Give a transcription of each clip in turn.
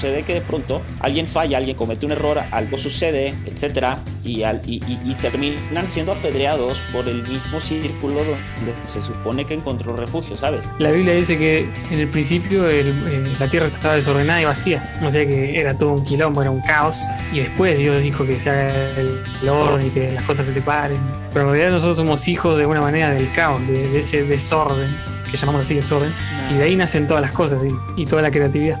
sucede que de pronto alguien falla, alguien comete un error, algo sucede, etcétera, y, al- y- y- y terminan siendo apedreados por el mismo círculo donde se supone que encontró refugio, ¿sabes? La Biblia dice que en el principio el- eh, la tierra estaba desordenada y vacía. O sea que era todo un quilombo, era un caos. Y después Dios dijo que se haga el, el orden y que las cosas se separen. Pero en realidad nosotros somos hijos de alguna manera del caos, de, de ese desorden, que llamamos así desorden. Y de ahí nacen todas las cosas y, y toda la creatividad.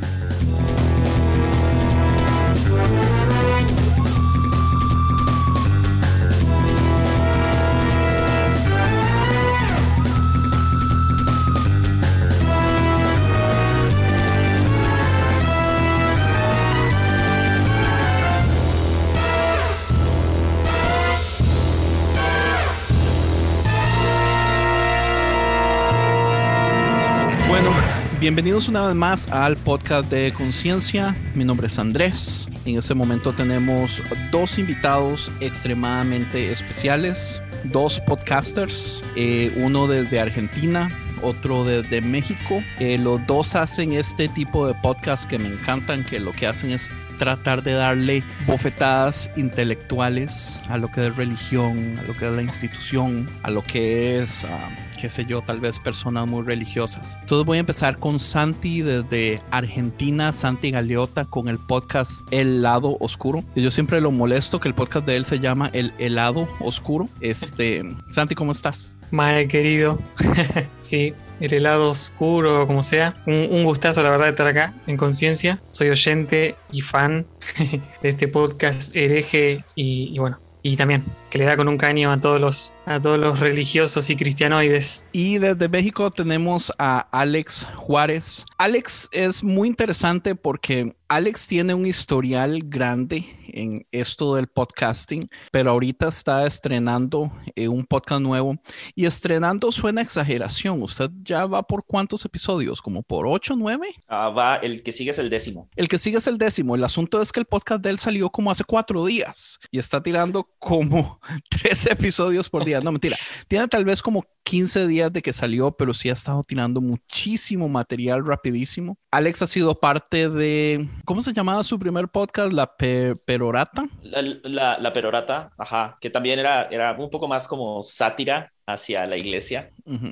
bienvenidos una vez más al podcast de Conciencia. Mi nombre es Andrés. En este momento tenemos dos invitados extremadamente especiales, dos podcasters, eh, uno desde Argentina. Otro desde México. Eh, los dos hacen este tipo de podcast que me encantan, que lo que hacen es tratar de darle bofetadas intelectuales a lo que es religión, a lo que es la institución, a lo que es, ah, qué sé yo, tal vez personas muy religiosas. Entonces voy a empezar con Santi desde Argentina, Santi Galeota, con el podcast El Lado Oscuro. Y yo siempre lo molesto que el podcast de él se llama El Helado Oscuro. Este, Santi, ¿cómo estás? Mae querido, sí, el helado oscuro, como sea. Un, gustazo, la verdad, de estar acá en conciencia. Soy oyente y fan de este podcast hereje y bueno, y también que le da con un caño a todos los, a todos los religiosos y cristianoides. Y desde México tenemos a Alex Juárez. Alex es muy interesante porque Alex tiene un historial grande en esto del podcasting, pero ahorita está estrenando eh, un podcast nuevo y estrenando suena exageración. ¿Usted ya va por cuántos episodios? ¿Como por ocho, nueve? Ah, va, el que sigue es el décimo. El que sigue es el décimo. El asunto es que el podcast de él salió como hace cuatro días y está tirando como tres episodios por día. No, mentira. Tiene tal vez como 15 días de que salió, pero sí ha estado tirando muchísimo material rapidísimo. Alex ha sido parte de, ¿cómo se llamaba su primer podcast? La Pe- Perorata. La, la, la perorata, ajá, que también era, era un poco más como sátira hacia la iglesia.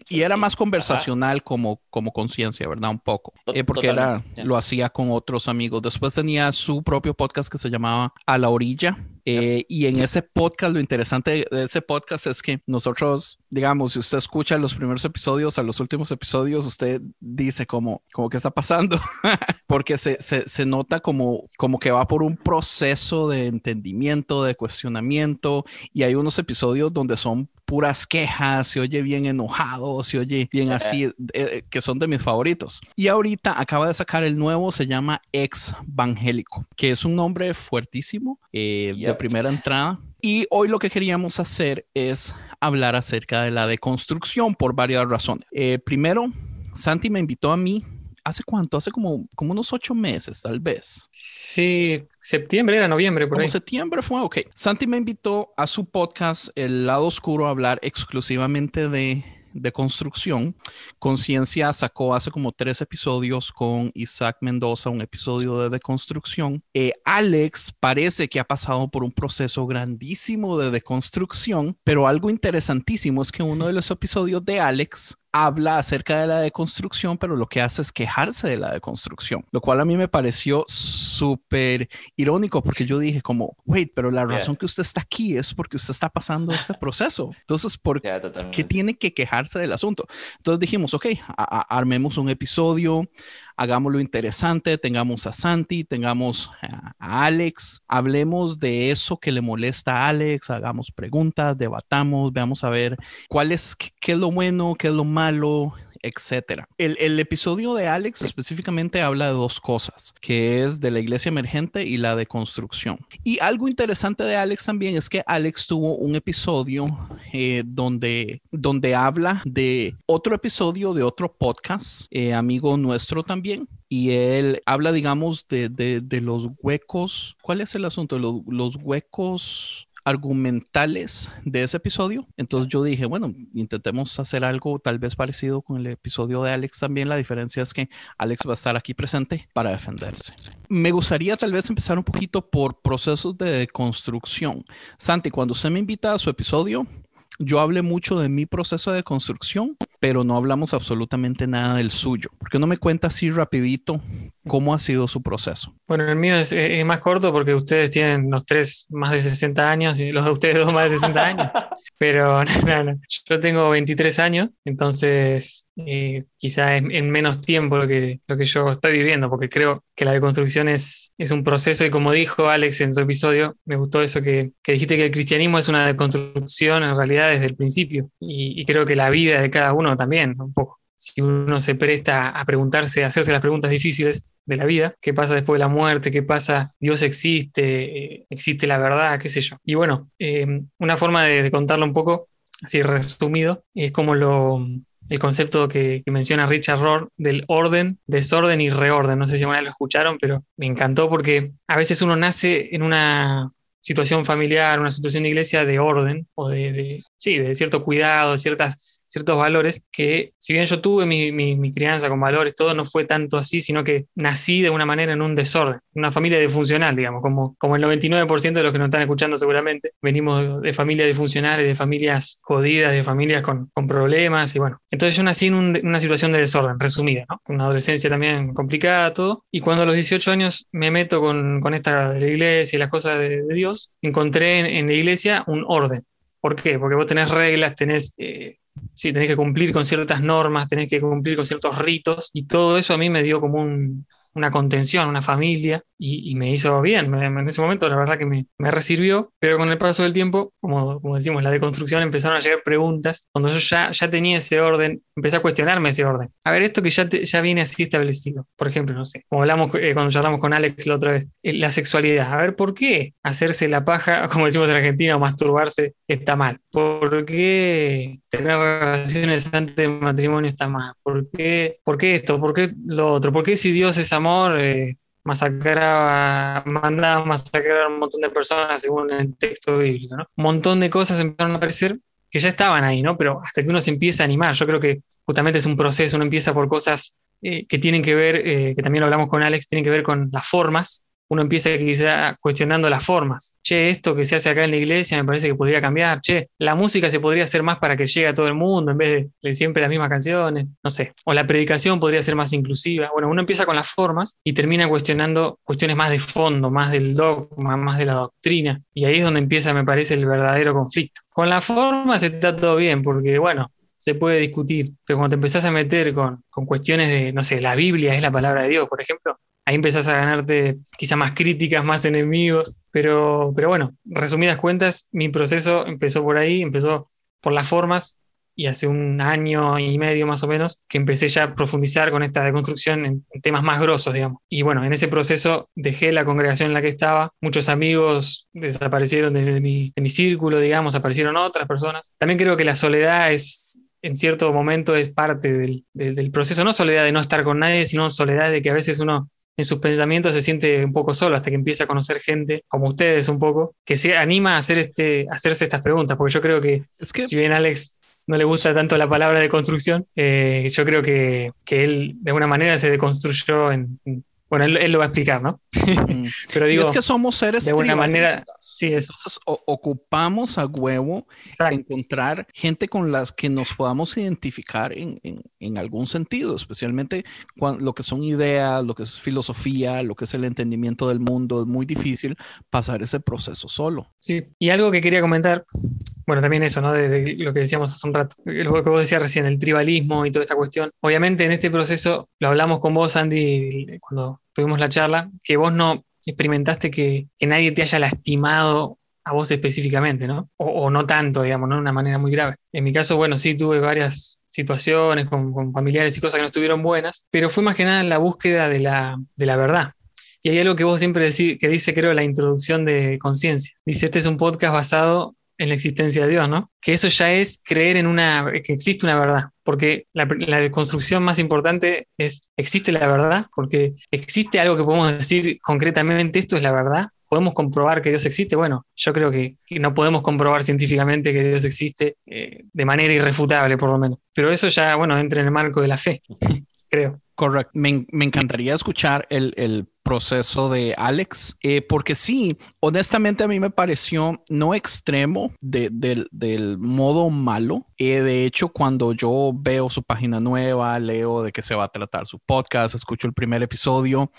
Y era Sí, más conversacional como, como conciencia, ¿verdad? Un poco. Eh, porque era, lo hacía con otros amigos. Después tenía su propio podcast que se llamaba A la Orilla. Eh, y en ese podcast, lo interesante de ese podcast es que nosotros, digamos, si usted escucha los primeros episodios a los últimos episodios, usted dice como, como ¿qué está pasando? porque se, se, se nota como, como que va por un proceso de entendimiento, de cuestionamiento. Y hay unos episodios donde son puras quejas, se oye bien enojado, se oye bien así, eh, que son de mis favoritos. Y ahorita acaba de sacar el nuevo, se llama Ex Evangélico, que es un nombre fuertísimo eh, de primera entrada. Y hoy lo que queríamos hacer es hablar acerca de la deconstrucción por varias razones. Eh, primero, Santi me invitó a mí. ¿Hace cuánto? Hace como, como unos ocho meses, tal vez. Sí, septiembre era noviembre, por Como ahí. septiembre fue, ok. Santi me invitó a su podcast El lado oscuro a hablar exclusivamente de, de construcción. Conciencia sacó hace como tres episodios con Isaac Mendoza, un episodio de deconstrucción. Eh, Alex parece que ha pasado por un proceso grandísimo de deconstrucción, pero algo interesantísimo es que uno de los episodios de Alex habla acerca de la deconstrucción, pero lo que hace es quejarse de la deconstrucción, lo cual a mí me pareció súper irónico porque yo dije como, wait, pero la razón que usted está aquí es porque usted está pasando este proceso. Entonces, ¿por qué tiene que quejarse del asunto? Entonces dijimos, ok, armemos un episodio, hagámoslo interesante, tengamos a Santi, tengamos a Alex, hablemos de eso que le molesta a Alex, hagamos preguntas, debatamos, veamos a ver cuál es, qué es lo bueno, qué es lo malo, etcétera. El, episodio de Alex específicamente habla de dos cosas, que es de la iglesia emergente y la de construcción. Y algo interesante de Alex también es que Alex tuvo un episodio eh, donde, donde habla de otro episodio de otro podcast, eh, amigo nuestro también, y él habla, digamos, de, los huecos. ¿Cuál es el asunto? Los, los huecos argumentales de ese episodio. Entonces yo dije, bueno, intentemos hacer algo tal vez parecido con el episodio de Alex también. La diferencia es que Alex va a estar aquí presente para defenderse. Me gustaría tal vez empezar un poquito por procesos de construcción. Santi, cuando usted me invita a su episodio, yo hablé mucho de mi proceso de construcción, pero no hablamos absolutamente nada del suyo. ¿Por qué no me cuenta así rapidito cómo ha sido su proceso? Bueno, el mío es, más corto porque ustedes tienen los tres más de 60 años y los de ustedes dos más de 60 años. Pero no, no, yo tengo 23 años, entonces eh, quizá en, menos tiempo lo que, lo que yo estoy viviendo, porque creo que la deconstrucción es, es un proceso y como dijo Alex en su episodio, me gustó eso que, que dijiste que el cristianismo es una deconstrucción en realidad desde el principio y, creo que la vida de cada uno también, un poco. Si uno se presta a preguntarse, a hacerse las preguntas difíciles de la vida, qué pasa después de la muerte, qué pasa, Dios existe, eh, existe la verdad, qué sé yo. Y bueno, eh, una forma de, contarlo un poco, así resumido, es como lo, el concepto que, menciona Richard Rohr del orden, desorden y reorden. No sé si alguna lo escucharon, pero me encantó porque a veces uno nace en una situación familiar, una situación de iglesia de orden o de, de sí, de cierto cuidado, ciertas ciertos valores que, si bien yo tuve mi, mi, crianza con valores, todo no fue tanto así, sino que nací de una manera en un desorden, una familia disfuncional, digamos, como, como el 99% de los que nos están escuchando seguramente, venimos de familias disfuncionales, de familias jodidas, de familias con, con problemas, y bueno, entonces yo nací en, una situación de desorden, resumida, ¿no? Una adolescencia también complicada, todo, y cuando a los 18 años me meto con, con esta de la iglesia y las cosas de, Dios, encontré en, la iglesia un orden. ¿Por qué? Porque vos tenés reglas, tenés eh, sí, tenés que cumplir con ciertas normas, tenés que cumplir con ciertos ritos, y todo eso a mí me dio como un, una contención, una familia, y, me hizo bien. en ese momento la verdad que me, me pero con el paso del tiempo, como, como, decimos, la deconstrucción empezaron a llegar preguntas. Cuando yo ya, ya tenía ese orden, empecé a cuestionarme ese orden. A ver, esto que ya, ya viene así establecido. Por ejemplo, no sé, como hablamos eh, cuando hablamos con Alex la otra vez, eh, la sexualidad. A ver, ¿por qué hacerse la paja, como decimos en Argentina, o masturbarse está mal? ¿Por qué tener relaciones antes del matrimonio está mal? ¿Por qué, ¿Por qué esto? ¿Por qué lo otro? ¿Por qué si Dios es amor? Eh, masacraba, mandaba masacrar a un montón de personas según el texto bíblico, ¿no? Un montón de cosas empezaron a aparecer que ya estaban ahí, ¿no? Pero hasta que uno se empieza a animar, yo creo que justamente es un proceso, uno empieza por cosas eh, que tienen que ver, eh, que también lo hablamos con Alex, tienen que ver con las formas, uno empieza quizá cuestionando las formas. Che, esto que se hace acá en la iglesia me parece que podría cambiar. Che, la música se podría hacer más para que llegue a todo el mundo en vez de siempre las mismas canciones. No sé. O la predicación podría ser más inclusiva. Bueno, uno empieza con las formas y termina cuestionando cuestiones más de fondo, más del dogma, más de la doctrina. Y ahí es donde empieza, me parece, el verdadero conflicto. Con la forma se está todo bien, porque bueno, se puede discutir, pero cuando te empezás a meter con, con cuestiones de, no sé, la Biblia es la palabra de Dios, por ejemplo, ahí empezás a ganarte quizá más críticas, más enemigos, pero, pero bueno, resumidas cuentas, mi proceso empezó por ahí, empezó por las formas y hace un año y medio más o menos que empecé ya a profundizar con esta deconstrucción en, temas más grosos, digamos. Y bueno, en ese proceso dejé la congregación en la que estaba, muchos amigos desaparecieron de, mi, de mi círculo, digamos, aparecieron otras personas. También creo que la soledad es en cierto momento es parte del, del, proceso, no soledad de no estar con nadie, sino soledad de que a veces uno en sus pensamientos se siente un poco solo hasta que empieza a conocer gente como ustedes un poco, que se anima a, hacer este, hacerse estas preguntas, porque yo creo que, si bien Alex no le gusta tanto la palabra de construcción, eh, yo creo que, que, él de alguna manera se deconstruyó en, Bueno, él, lo va a explicar, ¿no? Mm. Pero digo, es que somos seres de alguna manera, sí, es. Entonces, ocupamos a huevo encontrar gente con las que nos podamos identificar en, en, en algún sentido, especialmente cuando, lo que son ideas, lo que es filosofía, lo que es el entendimiento del mundo. Es muy difícil pasar ese proceso solo. Sí, y algo que quería comentar, bueno, también eso, ¿no? De, lo que decíamos hace un rato, lo que vos decías recién, el tribalismo y toda esta cuestión. Obviamente en este proceso, lo hablamos con vos, Andy, cuando tuvimos la charla, que vos no experimentaste que, nadie te haya lastimado a vos específicamente, ¿no? O, no tanto, digamos, ¿no? De una manera muy grave. En mi caso, bueno, sí tuve varias situaciones con, familiares y cosas que no estuvieron buenas, pero fue más que nada la búsqueda de la, de la verdad. Y hay algo que vos siempre decís, que dice, creo, la introducción de conciencia. Dice, este es un podcast basado en la existencia de Dios, ¿no? Que eso ya es creer en una, que existe una verdad, porque la, la más importante es, ¿existe la verdad? Porque existe algo que podemos decir concretamente, esto es la verdad, ¿Podemos comprobar que Dios existe? Bueno, yo creo que, no podemos comprobar científicamente que Dios existe eh, de manera irrefutable, por lo menos. Pero eso ya, bueno, entra en el marco de la fe, creo. Correcto. Me, encantaría escuchar el, proceso de Alex, eh, porque sí, honestamente a mí me pareció no extremo del modo malo. Eh, de hecho, cuando yo veo su página nueva, leo de qué se va a tratar su podcast, escucho el primer episodio,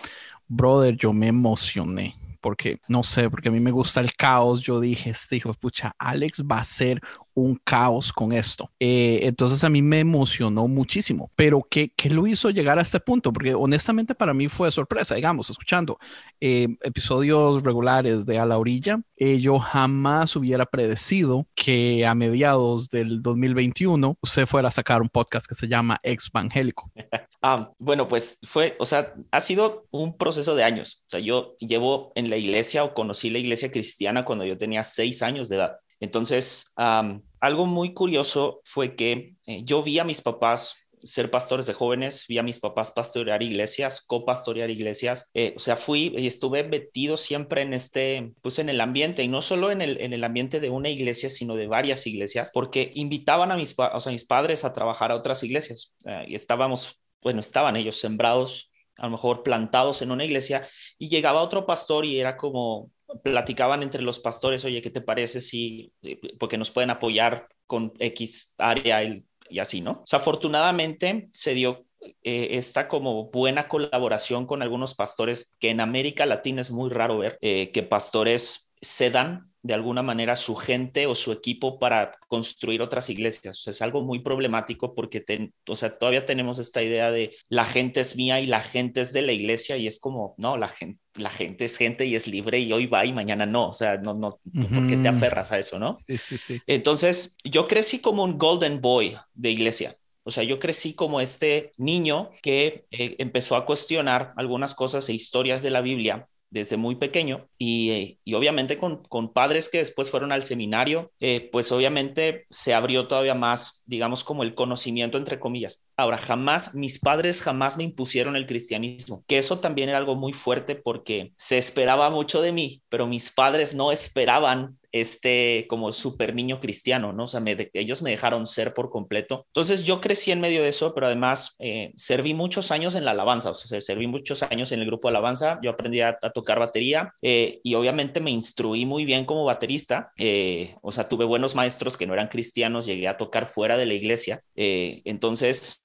brother, yo me emocioné porque no sé, porque a mí me gusta el caos. Yo dije, este hijo, pucha, Alex va a ser un caos con esto. Eh, entonces a mí me emocionó muchísimo, pero ¿qué, ¿qué, lo hizo llegar a este punto? Porque honestamente para mí fue sorpresa, digamos, escuchando eh, episodios regulares de A la Orilla, eh, yo jamás hubiera predecido que a mediados del 2021 usted fuera a sacar un podcast que se llama Evangélico. ah, bueno, pues fue, o sea, ha sido un proceso de años. O sea, yo llevo en la iglesia o conocí la iglesia cristiana cuando yo tenía seis años de edad. Entonces, algo muy curioso fue que eh, yo vi a mis papás ser pastores de jóvenes, vi a mis papás pastorear iglesias, copastorear iglesias, eh, o sea, fui y estuve metido siempre en este, pues en el ambiente, y no solo en el, en el ambiente de una iglesia, sino de varias iglesias, porque invitaban a mis, o sea, mis padres a trabajar a otras iglesias, eh, y estábamos, bueno, estaban ellos sembrados, a lo mejor plantados en una iglesia, y llegaba otro pastor y era como, platicaban entre los pastores, oye, ¿qué te parece si, eh, porque nos pueden apoyar con X área y, así, ¿no? O sea, afortunadamente se dio eh, esta como buena colaboración con algunos pastores que en América Latina es muy raro ver eh, que pastores cedan de alguna manera su gente o su equipo para construir otras iglesias. es algo muy problemático porque o sea, todavía tenemos esta idea de la gente es mía y la gente es de la iglesia y es como, no, la gente, la gente es gente y es libre y hoy va y mañana no. O sea, no, no, ¿por qué te aferras a eso, no? Sí, sí, sí. Entonces, yo crecí como un golden boy de iglesia. O sea, yo crecí como este niño que eh, empezó a cuestionar algunas cosas e historias de la Biblia desde muy pequeño y, obviamente con, padres que después fueron al seminario, eh, pues obviamente se abrió todavía más, digamos, como el conocimiento entre comillas. Ahora, jamás, mis padres jamás me impusieron el cristianismo, que eso también era algo muy fuerte porque se esperaba mucho de mí, pero mis padres no esperaban este como super niño cristiano, ¿no? O sea, ellos me dejaron ser por completo. Entonces yo crecí en medio de eso, pero además eh, serví muchos años en la alabanza, o sea, serví muchos años en el grupo de alabanza, yo aprendí a, tocar batería eh, y obviamente me instruí muy bien como baterista, eh, o sea, tuve buenos maestros que no eran cristianos, llegué a tocar fuera de la iglesia, entonces,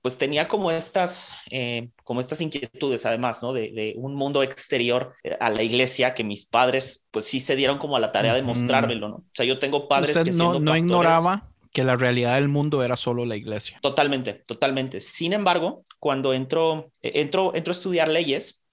pues tenía como estas, como estas inquietudes además, ¿no? De, de un mundo exterior a la iglesia que mis padres, pues sí se dieron como a la tarea de mostrármelo, ¿no? O sea, yo tengo padres que no, no ignoraba que la realidad del mundo era solo la iglesia. Totalmente, totalmente. Sin embargo, cuando entro, eh, entro, entro a estudiar leyes,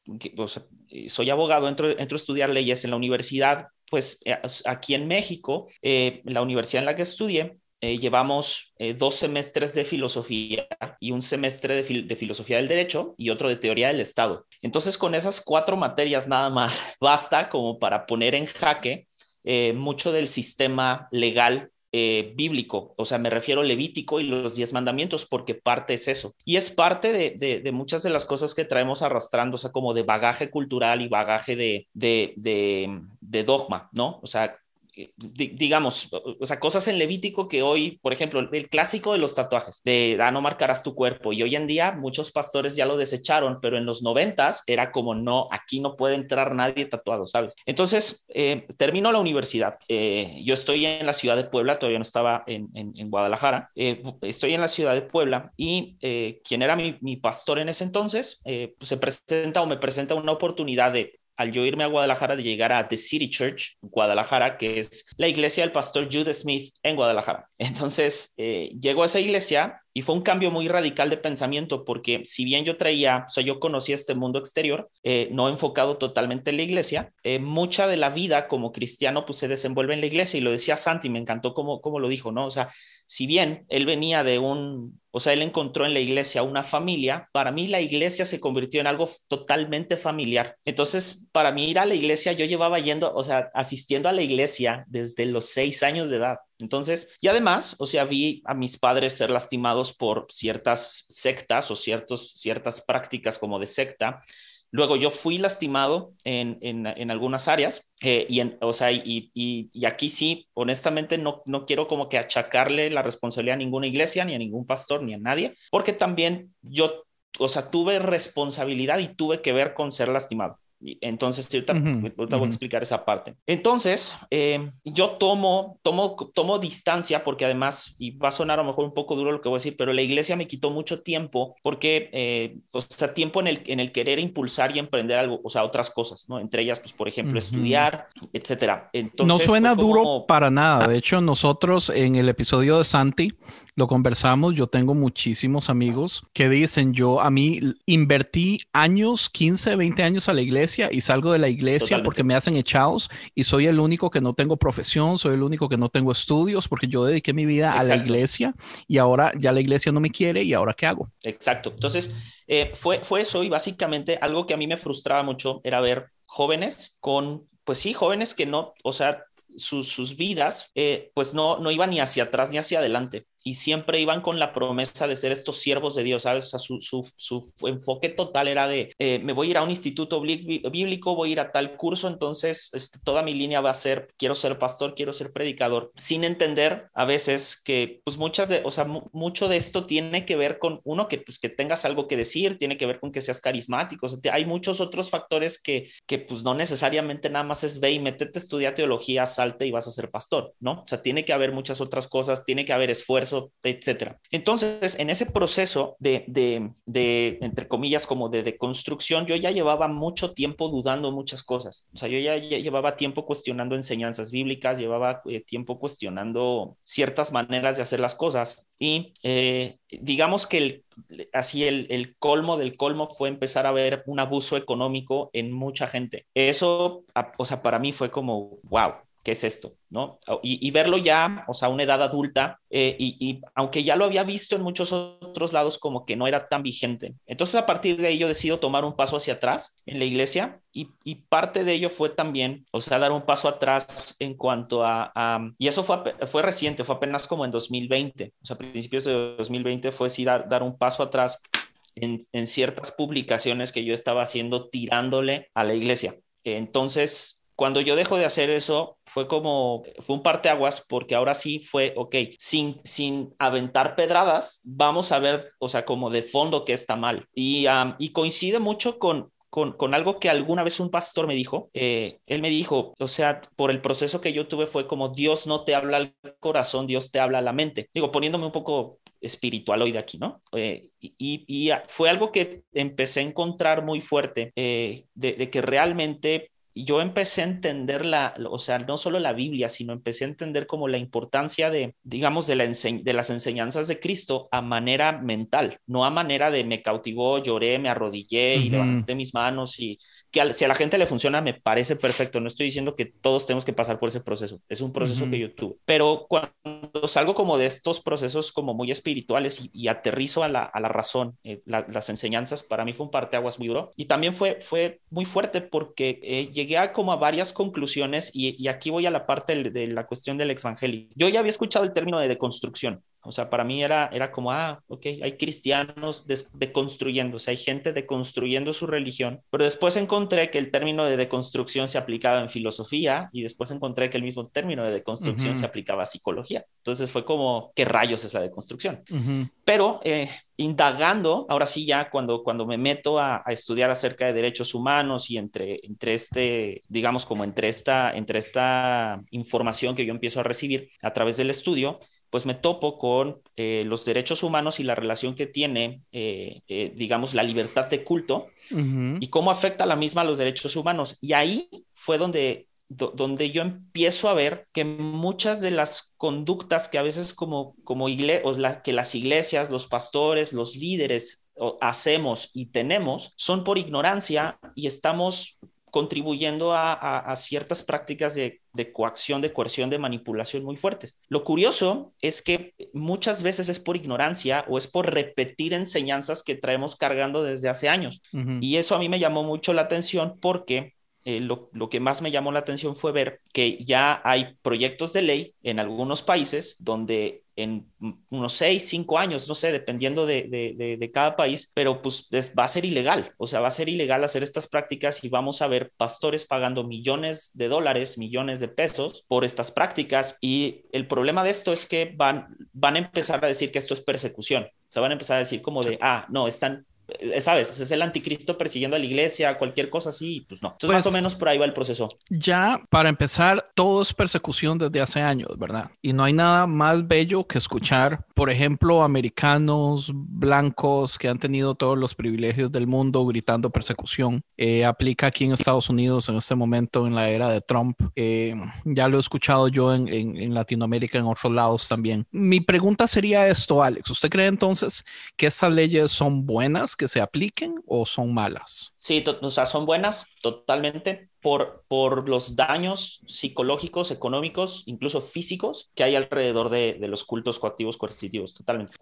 eh, soy abogado, entro, entro, a estudiar leyes en la universidad, pues eh, aquí en México, la universidad en la que estudié, llevamos dos semestres de filosofía y un semestre de, filosofía del derecho y otro de teoría del Estado. Entonces, con esas cuatro materias nada más, basta como para poner en jaque eh, mucho del sistema legal eh, bíblico, o sea, me refiero levítico y los diez mandamientos, porque parte es eso. Y es parte de, muchas de las cosas que traemos arrastrando, o sea, como de bagaje cultural y bagaje de, de, dogma, ¿no? O sea, digamos, o sea, cosas en Levítico que hoy, por ejemplo, el clásico de los tatuajes, de ah, no marcarás tu cuerpo, y hoy en día muchos pastores ya lo desecharon, pero en los noventas era como no, aquí no puede entrar nadie tatuado, ¿sabes? Entonces, eh, termino la universidad, eh, yo estoy en la ciudad de Puebla, todavía no estaba en, en, Guadalajara, eh, estoy en la ciudad de Puebla y quien era mi, mi, pastor en ese entonces, pues se presenta o me presenta una oportunidad de al yo irme a Guadalajara de llegar a The City Church, Guadalajara, que es la iglesia del pastor Jude Smith en Guadalajara. Entonces, eh, llego a esa iglesia y fue un cambio muy radical de pensamiento porque si bien yo traía, o sea, yo conocía este mundo exterior, eh, no enfocado totalmente en la iglesia, eh, mucha de la vida como cristiano pues se desenvuelve en la iglesia y lo decía Santi, me encantó cómo, cómo lo dijo, ¿no? O sea, si bien él venía de un, o sea, él encontró en la iglesia una familia, para mí la iglesia se convirtió en algo totalmente familiar. Entonces, para mí ir a la iglesia, yo llevaba yendo, o sea, asistiendo a la iglesia desde los seis años de edad. Entonces, y además, o sea, vi a mis padres ser lastimados por ciertas sectas o ciertos, ciertas prácticas como de secta Luego yo fui lastimado en, en, algunas áreas eh, y, en, o sea, y, y, aquí sí, honestamente no, no quiero como que achacarle la responsabilidad a ninguna iglesia, ni a ningún pastor, ni a nadie, porque también yo, o sea, tuve responsabilidad y tuve que ver con ser lastimado. Entonces, ahorita, voy a explicar esa parte. Entonces, eh, yo tomo, tomo, tomo distancia porque además, y va a sonar a lo mejor un poco duro lo que voy a decir, pero la iglesia me quitó mucho tiempo porque, eh, o sea, tiempo en el, en el querer impulsar y emprender algo, o sea, otras cosas, ¿no? Entre ellas, pues, por ejemplo, estudiar, etcétera. Entonces, no suena duro para nada. De hecho, nosotros en el episodio de Santi lo conversamos, yo tengo muchísimos amigos que dicen, yo a mí invertí años, 15, 20 años a la iglesia y salgo de la iglesia porque me hacen echados y soy el único que no tengo profesión, soy el único que no tengo estudios porque yo dediqué mi vida a la iglesia y ahora ya la iglesia no me quiere y ahora qué hago. Exacto. Entonces, eh, fue, fue eso y básicamente algo que a mí me frustraba mucho era ver jóvenes con, pues sí, jóvenes que no, o sea, sus, vidas, eh, pues no, no iban ni hacia atrás ni hacia adelante y siempre iban con la promesa de ser estos siervos de Dios, ¿sabes? O sea, su, su, su enfoque total era de, eh, me voy a ir a un instituto bíblico, voy a ir a tal curso, entonces este, toda mi línea va a ser, quiero ser pastor, quiero ser predicador, sin entender a veces que, pues muchas de, o sea, mucho de esto tiene que ver con, uno, que, pues, que tengas algo que decir, tiene que ver con que seas carismático, o sea, hay muchos otros factores que, que, pues no necesariamente nada más es ve y métete a estudiar teología, salte y vas a ser pastor, ¿no? O sea, tiene que haber muchas otras cosas, tiene que haber esfuerzo, etcétera. Entonces, en ese proceso de, de, entre comillas, como de, de, construcción, yo ya llevaba mucho tiempo dudando muchas cosas. O sea, yo ya, llevaba tiempo cuestionando enseñanzas bíblicas, llevaba eh, tiempo cuestionando ciertas maneras de hacer las cosas. Y eh, digamos que el, así el, el, colmo del colmo fue empezar a ver un abuso económico en mucha gente. Eso, o sea, para mí fue como, wow, ¿qué es esto? ¿no? Y, verlo ya, o sea, a una edad adulta, eh, y, aunque ya lo había visto en muchos otros lados, como que no era tan vigente. Entonces, a partir de ahí, yo decido tomar un paso hacia atrás en la iglesia, y, parte de ello fue también, o sea, dar un paso atrás en cuanto a, y eso fue, fue reciente, fue apenas como en 2020, o sea, a principios de 2020 fue sí dar, dar un paso atrás en, en ciertas publicaciones que yo estaba haciendo tirándole a la iglesia. Entonces, cuando yo dejo de hacer eso, fue como, fue un parteaguas porque ahora sí fue, ok, sin, sin aventar pedradas, vamos a ver, o sea, como de fondo que está mal. Y, y coincide mucho con, con, algo que alguna vez un pastor me dijo. Eh, él me dijo, o sea, por el proceso que yo tuve fue como Dios no te habla al corazón, Dios te habla a la mente. Digo, poniéndome un poco espiritual hoy de aquí, ¿no? Eh, y, y, fue algo que empecé a encontrar muy fuerte, eh, de, que realmente yo empecé a entender la, o sea, no solo la Biblia, sino empecé a entender como la importancia de, digamos, de, la de las enseñanzas de Cristo a manera mental, no a manera de me cautivó, lloré, me arrodillé y levanté mis manos y que si a la gente le funciona me parece perfecto. No estoy diciendo que todos tenemos que pasar por ese proceso. Es un proceso que yo tuve. Pero cuando salgo como de estos procesos como muy espirituales y, aterrizo a la, a la razón, eh, las enseñanzas, para mí fue un parteaguas muy duro. Y también fue, fue muy fuerte porque eh, llegué a como a varias conclusiones y, y, aquí voy a la parte de, la cuestión del evangelio. Yo ya había escuchado el término de deconstrucción O sea, para mí era, era como, ah, ok, hay cristianos sea, hay gente deconstruyendo su religión, pero después encontré que el término de deconstrucción se aplicaba en filosofía y después encontré que el mismo término de deconstrucción se aplicaba a psicología. Entonces fue como, ¿qué rayos es la deconstrucción? Pero eh, indagando, ahora sí ya cuando, cuando me meto a, a, estudiar acerca de derechos humanos y entre, entre este, digamos, como entre esta, entre esta información que yo empiezo a recibir a través del estudio, pues me topo con eh, los derechos humanos y la relación que tiene, eh, eh, digamos, la libertad de culto y cómo afecta la misma a los derechos humanos. Y ahí fue donde, donde yo empiezo a ver que muchas de las conductas que a veces como, como o la, que las iglesias, los pastores, los líderes hacemos y tenemos son por ignorancia y estamos contribuyendo a, ciertas prácticas de, coacción, de coerción, de manipulación muy fuertes. Lo curioso es que muchas veces es por ignorancia o es por repetir enseñanzas que traemos cargando desde hace años. Y eso a mí me llamó mucho la atención porque eh, lo, que más me llamó la atención fue ver que ya hay proyectos de ley en algunos países donde en unos seis, cinco años, no sé, dependiendo de, cada país, pero pues va a ser ilegal, o sea, va a ser ilegal hacer estas prácticas y vamos a ver pastores pagando millones de dólares, millones de pesos por estas prácticas. Y el problema de esto es que van, van a empezar a decir que esto es persecución, o sea, van a empezar a decir como de, ah, no, están ¿sabes? Es el anticristo persiguiendo a la iglesia, cualquier cosa así, pues no. Entonces, más o pues menos por ahí va el proceso. Ya, para empezar, todo es persecución desde hace años, ¿verdad? Y no hay nada más bello que escuchar, por ejemplo, americanos blancos que han tenido todos los privilegios del mundo gritando persecución. Eh, aplica aquí en Estados Unidos en este momento, en la era de Trump. Eh, ya lo he escuchado yo en, en Latinoamérica, en otros lados también. Mi pregunta sería esto, Alex. ¿Usted cree entonces que estas leyes son buenas? Que se apliquen o son malas? Sí, o sea, son buenas totalmente por, por los daños psicológicos, económicos, incluso físicos que hay alrededor de, de los cultos coactivos coercitivos, totalmente.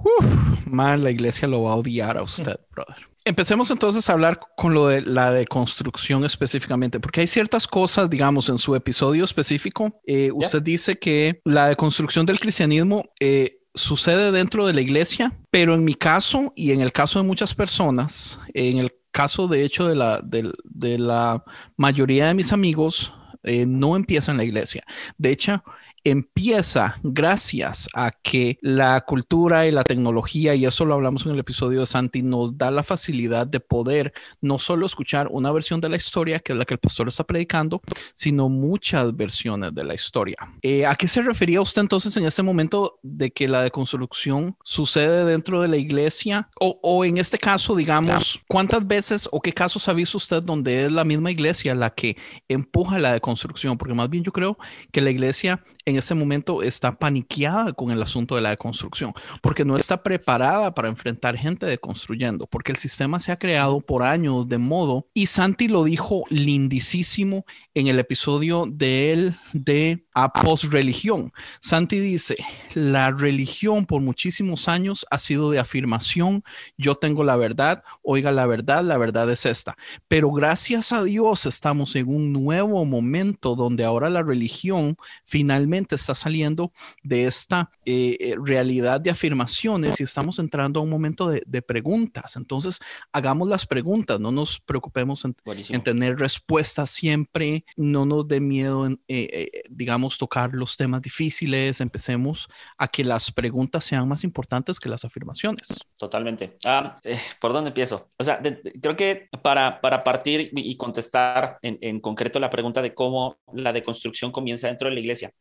mal, la iglesia lo va a odiar a usted, brother. Empecemos entonces a hablar con lo de la deconstrucción específicamente, porque hay ciertas cosas, digamos, en su episodio específico. Eh, usted dice que la deconstrucción del cristianismo eh, sucede dentro de la iglesia, pero en mi caso y en el caso de muchas personas, en el caso de hecho de la, de, la mayoría de mis amigos, eh, no empieza en la iglesia. De hecho, empieza gracias a que la cultura y la tecnología, y eso lo hablamos en el episodio de Santi, nos da la facilidad de poder no solo escuchar una versión de la historia, que es la que el pastor está predicando, sino muchas versiones de la historia. Eh, ¿A qué se refería usted entonces en este momento de que la deconstrucción sucede dentro de la iglesia? O, o en este caso, digamos, ¿cuántas veces o qué casos ha visto usted donde es la misma iglesia la que empuja la deconstrucción? Porque más bien yo creo que la iglesia en ese momento está paniqueada con el asunto de la deconstrucción, porque no está preparada para enfrentar gente deconstruyendo, porque el sistema se ha creado por años de modo, y Santi lo dijo lindísimo en el episodio de él de a post-religión. Santi dice, la religión por muchísimos años ha sido de afirmación, yo tengo la verdad, oiga la verdad, la verdad es esta. Pero gracias a Dios estamos en un nuevo momento donde ahora la religión finalmente está saliendo de esta eh, eh, realidad de afirmaciones y estamos entrando a un momento de, preguntas. Entonces, hagamos las preguntas, no nos preocupemos en, tener respuestas siempre, no nos dé miedo en, eh, digamos, tocar los temas difíciles, empecemos a que las preguntas sean más importantes que las afirmaciones. Totalmente. Ah, eh, ¿Por dónde empiezo? O sea, creo que para, para partir y contestar en, en, concreto la pregunta de cómo la deconstrucción comienza dentro de la iglesia,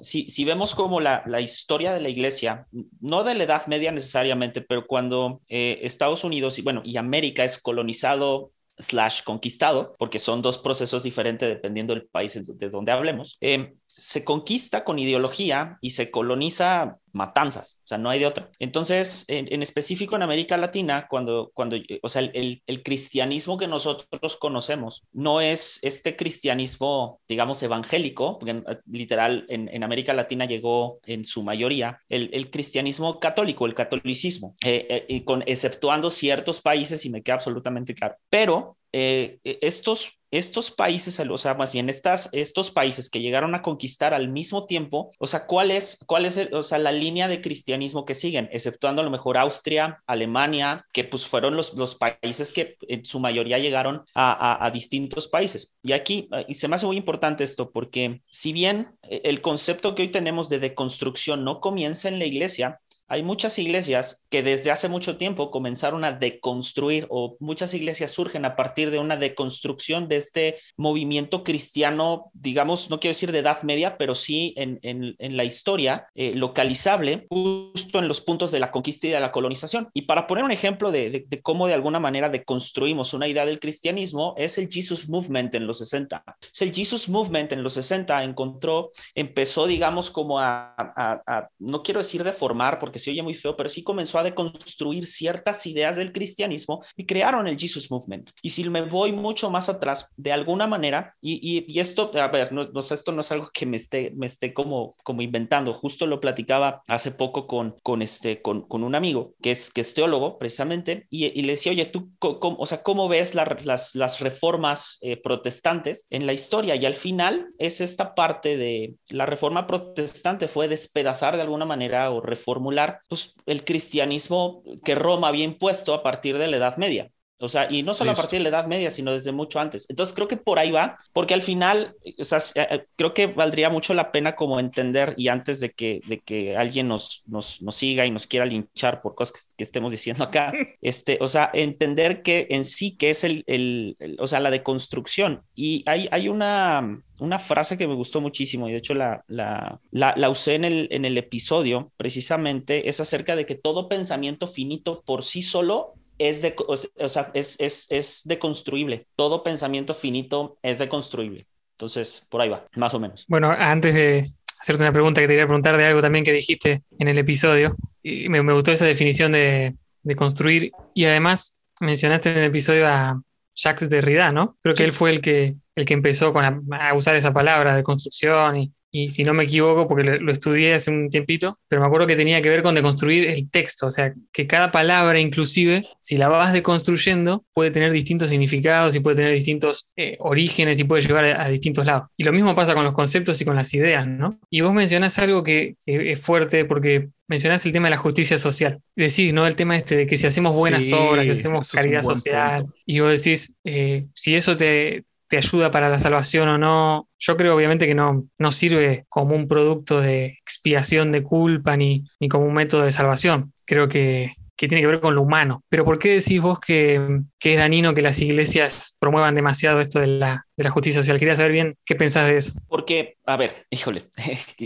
si, vemos como la, la, historia de la iglesia, no de la Edad Media necesariamente, pero cuando eh, Estados Unidos y bueno, y América es colonizado slash conquistado, porque son dos procesos diferentes dependiendo del país de donde hablemos. Eh, se conquista con ideología y se coloniza matanzas, o sea, no hay de otra. Entonces, en, específico en América Latina, cuando, cuando o sea, el, cristianismo que nosotros conocemos no es este cristianismo, digamos, evangélico, eh, literal en, América Latina llegó en su mayoría el, cristianismo católico, el catolicismo, eh, eh, con, exceptuando ciertos países, y me queda absolutamente claro. Pero estos estos países, o sea, más bien estas, estos países que llegaron a conquistar al mismo tiempo, o sea, ¿cuál es, cuál es o sea, la línea de cristianismo que siguen? Exceptuando a lo mejor Austria, Alemania, que pues fueron los, los países que en su mayoría llegaron a, a, distintos países. Y aquí, y se me hace muy importante esto, porque si bien el concepto que hoy tenemos de deconstrucción no comienza en la iglesia, hay muchas iglesias que desde hace mucho tiempo comenzaron a deconstruir o muchas iglesias surgen a partir de una deconstrucción de este movimiento cristiano, digamos, no quiero decir de edad media, pero sí en, en, la historia eh, localizable justo en los puntos de la conquista y de la colonización. Y para poner un ejemplo de, de, cómo de alguna manera deconstruimos una idea del cristianismo, es el Jesus Movement en los 60. Es el Jesus Movement en los 60 encontró, empezó, digamos, como a, no quiero decir deformar, porque que se oye muy feo, pero sí comenzó a deconstruir ciertas ideas del cristianismo y crearon el Jesus Movement. Y si me voy mucho más atrás, de alguna manera, y, y, esto, a ver, no, no, esto no es algo que me esté, me esté como, como inventando, justo lo platicaba hace poco con, con, este, con, con un amigo que es, que es teólogo precisamente, y, y le decía, oye, tú, cómo, o sea, ¿cómo ves las, las reformas eh, protestantes en la historia? Y al final es esta parte de la reforma protestante fue despedazar de alguna manera o reformular pues, el cristianismo que Roma había impuesto a partir de la Edad Media. O sea, y no solo a partir de la Edad Media, sino desde mucho antes. Entonces creo que por ahí va, porque al final, o sea, eh, creo que valdría mucho la pena como entender y antes de que, de que alguien nos, nos, nos siga y nos quiera linchar por cosas que, estemos diciendo acá, este, o sea, entender que en sí que es el, el, o sea, la deconstrucción. Y hay, hay una, una frase que me gustó muchísimo y de hecho la, la, la, la usé en el, en el episodio, precisamente, es acerca de que todo pensamiento finito por sí solo es, de, o sea, es, es, es deconstruible. Todo pensamiento finito es deconstruible. Entonces, por ahí va, más o menos. Bueno, antes de hacerte una pregunta que te quería preguntar de algo también que dijiste en el episodio, y me, me gustó esa definición de, de, construir y además mencionaste en el episodio a Jacques Derrida, ¿no? Creo que él fue el que, el que empezó con a, usar esa palabra de construcción y, y si no me equivoco, porque lo, estudié hace un tiempito, pero me acuerdo que tenía que ver con deconstruir el texto, o sea, que cada palabra inclusive, si la vas deconstruyendo, puede tener distintos significados y puede tener distintos eh, orígenes y puede llevar a, distintos lados. Y lo mismo pasa con los conceptos y con las ideas, ¿no? Y vos mencionás algo que, es fuerte porque mencionás el tema de la justicia social. Decís, ¿no? El tema este de que si hacemos buenas obras, si hacemos caridad social, y vos decís, eh, si eso te, ayuda para la salvación o no. Yo creo obviamente que no, no sirve como un producto de expiación de culpa ni, ni como un método de salvación. Creo que, que tiene que ver con lo humano. Pero ¿por qué decís vos que, que es danino que las iglesias promuevan demasiado esto de la, de la justicia social. Quería saber bien qué pensás de eso. Porque, a ver, híjole,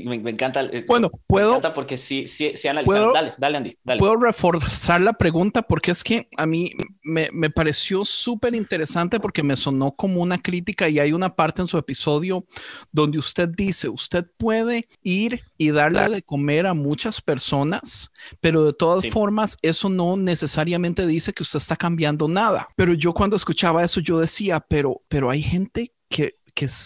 me, me encanta. Bueno, puedo. Me encanta porque sí, sí, sí analizado. Dale, dale, Andy. Dale. Puedo reforzar la pregunta porque es que a mí me, me pareció súper interesante porque me sonó como una crítica y hay una parte en su episodio donde usted dice: Usted puede ir y darle de comer a muchas personas, pero de todas formas, eso no necesariamente dice que usted está cambiando nada. Pero yo cuando escuchaba eso, yo decía: Pero, pero hay gente que,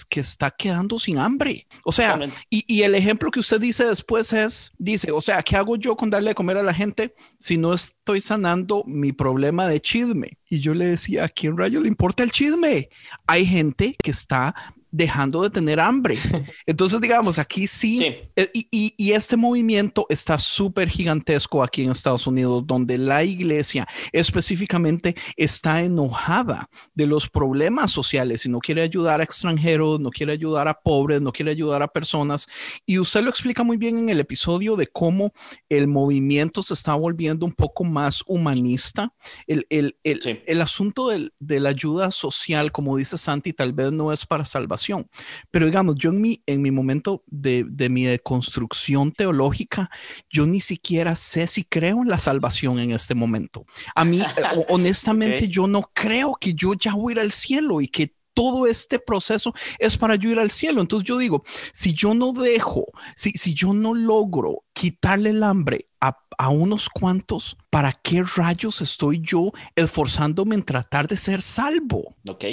que, está quedando sin hambre. O sea, y, y, el ejemplo que usted dice después es, dice, o sea, ¿qué hago yo con darle de comer a la gente si no estoy sanando mi problema de chisme? Y yo le decía, ¿a quién rayo le importa el chisme? Hay gente que está dejando de tener hambre. Entonces, digamos, aquí sí, eh, Y, y, este movimiento está súper gigantesco aquí en Estados Unidos, donde la iglesia específicamente está enojada de los problemas sociales y no quiere ayudar a extranjeros, no quiere ayudar a pobres, no quiere ayudar a personas. Y usted lo explica muy bien en el episodio de cómo el movimiento se está volviendo un poco más humanista. El, el, el, el asunto del, de la ayuda social, como dice Santi, tal vez no es para salvación pero digamos, yo en mi, en mi momento de, de mi deconstrucción teológica, yo ni siquiera sé si creo en la salvación en este momento. A mí, eh, honestamente, yo no creo que yo ya voy a ir al cielo y que todo este proceso es para yo ir al cielo. Entonces yo digo, si yo no dejo, si, si yo no logro quitarle el hambre a, a unos cuantos, ¿para qué rayos estoy yo esforzándome en tratar de ser salvo? Ok,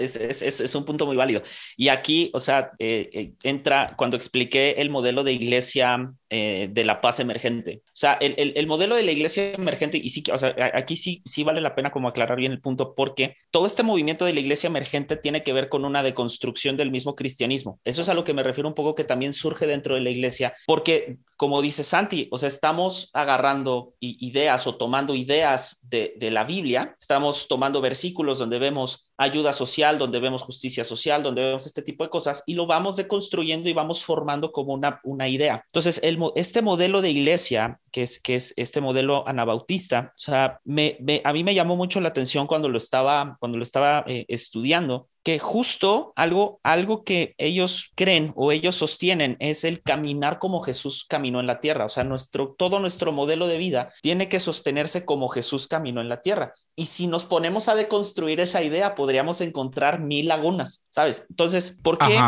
es, es, es, un punto muy válido. Y aquí, o sea, eh, eh, entra cuando expliqué el modelo de iglesia eh, de la paz emergente. O sea, el, el, el, modelo de la iglesia emergente, y sí, o sea, aquí sí, sí vale la pena como aclarar bien el punto, porque todo este movimiento de la iglesia emergente tiene que ver con una deconstrucción del mismo cristianismo. Eso es a lo que me refiero un poco que también surge dentro de la iglesia, porque como dice Santi, o sea, estamos agarrando ideas o tomando ideas de, la Biblia, estamos tomando versículos donde vemos ayuda social, donde vemos justicia social, donde vemos este tipo de cosas y lo vamos deconstruyendo y vamos formando como una, idea. Entonces, el, este modelo de iglesia, que es, este modelo anabautista, o sea, a mí me llamó mucho la atención cuando lo estaba, cuando lo estaba eh, estudiando, que justo algo, algo que ellos creen o ellos sostienen es el caminar como Jesús caminó en la tierra. O sea, nuestro, todo nuestro modelo de vida tiene que sostenerse como Jesús caminó en la tierra. Y si nos ponemos a deconstruir esa idea, podríamos encontrar mil lagunas, ¿sabes? Entonces, ¿por qué?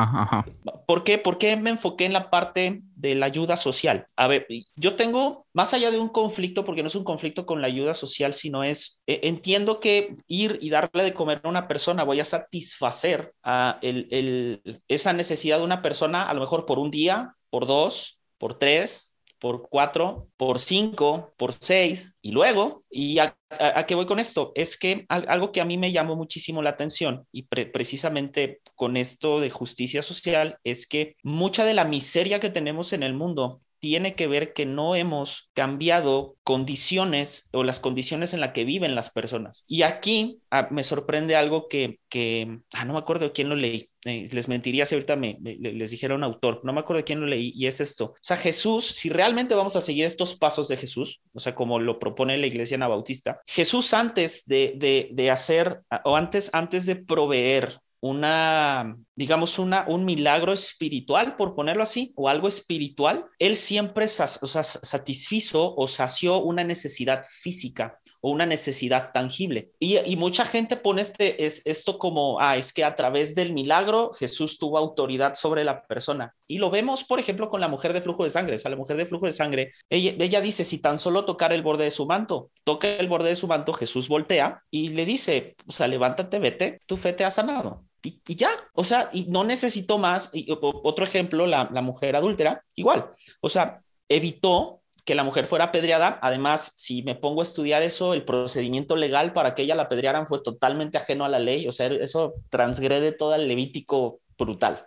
¿por qué? ¿Por qué me enfoqué en la parte de la ayuda social? A ver, yo tengo, más allá de un conflicto, porque no es un conflicto con la ayuda social, sino es, eh, entiendo que ir y darle de comer a una persona, voy a satisfacer el, esa necesidad de una persona, a lo mejor por un día, por dos, por tres, por cuatro, por cinco, por seis, y luego, y a, qué voy con esto, es que algo que a mí me llamó muchísimo la atención, y precisamente con esto de justicia social, es que mucha de la miseria que tenemos en el mundo tiene que ver que no hemos cambiado condiciones o las condiciones en las que viven las personas. Y aquí ah, me sorprende algo que, que ah, no me acuerdo quién lo leí. Eh, les mentiría si ahorita me, les dijera un autor, no me acuerdo quién lo leí, y es esto. O sea, Jesús, si realmente vamos a seguir estos pasos de Jesús, o sea, como lo propone la iglesia anabautista, Jesús antes de, de, de hacer, o antes, antes de proveer una, digamos, una, un milagro espiritual, por ponerlo así, o algo espiritual, él siempre satisfizo o sació una necesidad física o una necesidad tangible. Y, mucha gente pone este, es, esto como, ah, es que a través del milagro Jesús tuvo autoridad sobre la persona. Y lo vemos, por ejemplo, con la mujer de flujo de sangre. O sea, la mujer de flujo de sangre, ella, ella dice, si tan solo tocar el borde de su manto, toca el borde de su manto, Jesús voltea y le dice, o sea, levántate, vete, tu fe te ha sanado. Y, ya, o sea, y no necesito más. Y, otro ejemplo, la, mujer adúltera, igual, o sea, evitó que la mujer fuera apedreada. Además, si me pongo a estudiar eso, el procedimiento legal para que ella la apedrearan fue totalmente ajeno a la ley, o sea, eso transgrede todo el levítico brutal.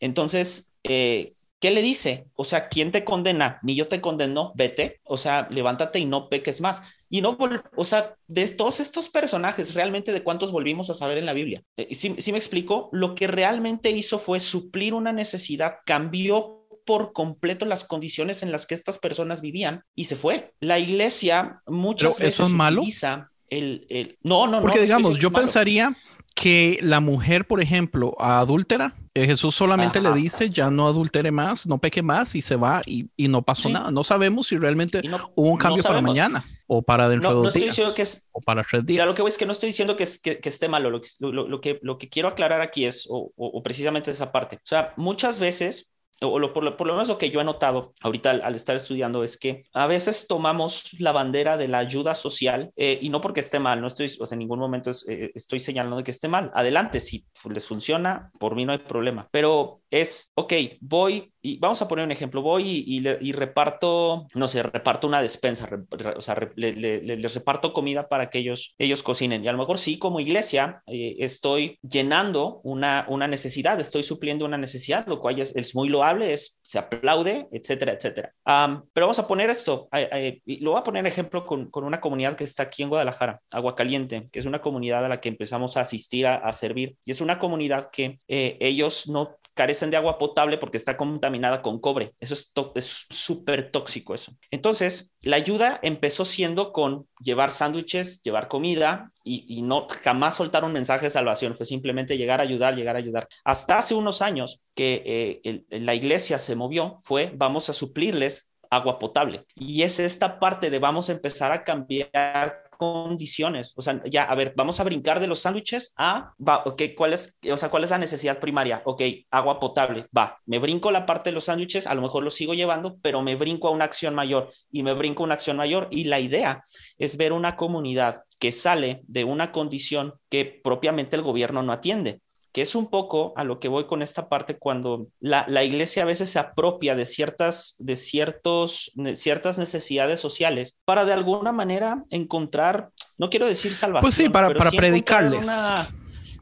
Entonces, eh, ¿qué le dice? O sea, ¿quién te condena? Ni yo te condeno, vete, o sea, levántate y no peques más. Y no, o sea, de todos estos personajes, realmente de cuántos volvimos a saber en la Biblia. Eh, si, si me explico, lo que realmente hizo fue suplir una necesidad, cambió por completo las condiciones en las que estas personas vivían y se fue. La iglesia muchas ¿Pero veces eso es malo? utiliza el, el... No, no, Porque no, digamos, yo pensaría que la mujer, por ejemplo, adúltera, eh, Jesús solamente Ajá. le dice, ya no adultere más, no peque más y se va y, y no pasó sí. nada. No sabemos si realmente no, hubo un cambio no para mañana o para dentro no, de dos no días. Que es, o para tres días. Mira, lo que voy es que no estoy diciendo que, es, que, que esté malo, lo que, lo, lo, que, lo que quiero aclarar aquí es, o, o, o precisamente esa parte. O sea, muchas veces o por, lo, menos lo que yo he notado ahorita al, estar estudiando es que a veces tomamos la bandera de la ayuda social eh, y no porque esté mal, no estoy, o en ningún momento eh, estoy señalando que esté mal. Adelante, si les funciona, por mí no hay problema. Pero es, ok, voy y vamos a poner un ejemplo, voy y, reparto, no sé, reparto una despensa, o sea, les reparto comida para que ellos, ellos cocinen. Y a lo mejor sí, como iglesia, eh, estoy llenando una, una necesidad, estoy supliendo una necesidad, lo cual es, muy loable, es, se aplaude, etcétera, etcétera. Pero vamos a poner esto, eh, eh, y lo voy a poner ejemplo con, con, una comunidad que está aquí en Guadalajara, Agua Caliente, que es una comunidad a la que empezamos a asistir, a, a servir. Y es una comunidad que ellos no carecen de agua potable porque está contaminada con cobre. Eso es súper tóxico eso. Entonces, la ayuda empezó siendo con llevar sándwiches, llevar comida y, y, no jamás soltar un mensaje de salvación. Fue simplemente llegar a ayudar, llegar a ayudar. Hasta hace unos años que eh, el, la iglesia se movió, fue vamos a suplirles agua potable. Y es esta parte de vamos a empezar a cambiar condiciones. O sea, ya, a ver, vamos a brincar de los sándwiches a, va, ok, ¿cuál es, o sea, cuál es la necesidad primaria? Ok, agua potable, va, me brinco la parte de los sándwiches, a lo mejor lo sigo llevando, pero me brinco a una acción mayor y me brinco a una acción mayor. Y la idea es ver una comunidad que sale de una condición que propiamente el gobierno no atiende que es un poco a lo que voy con esta parte cuando la, la iglesia a veces se apropia de ciertas, de ciertos, de ciertas necesidades sociales para de alguna manera encontrar, no quiero decir salvación. Pues sí, para, para predicarles.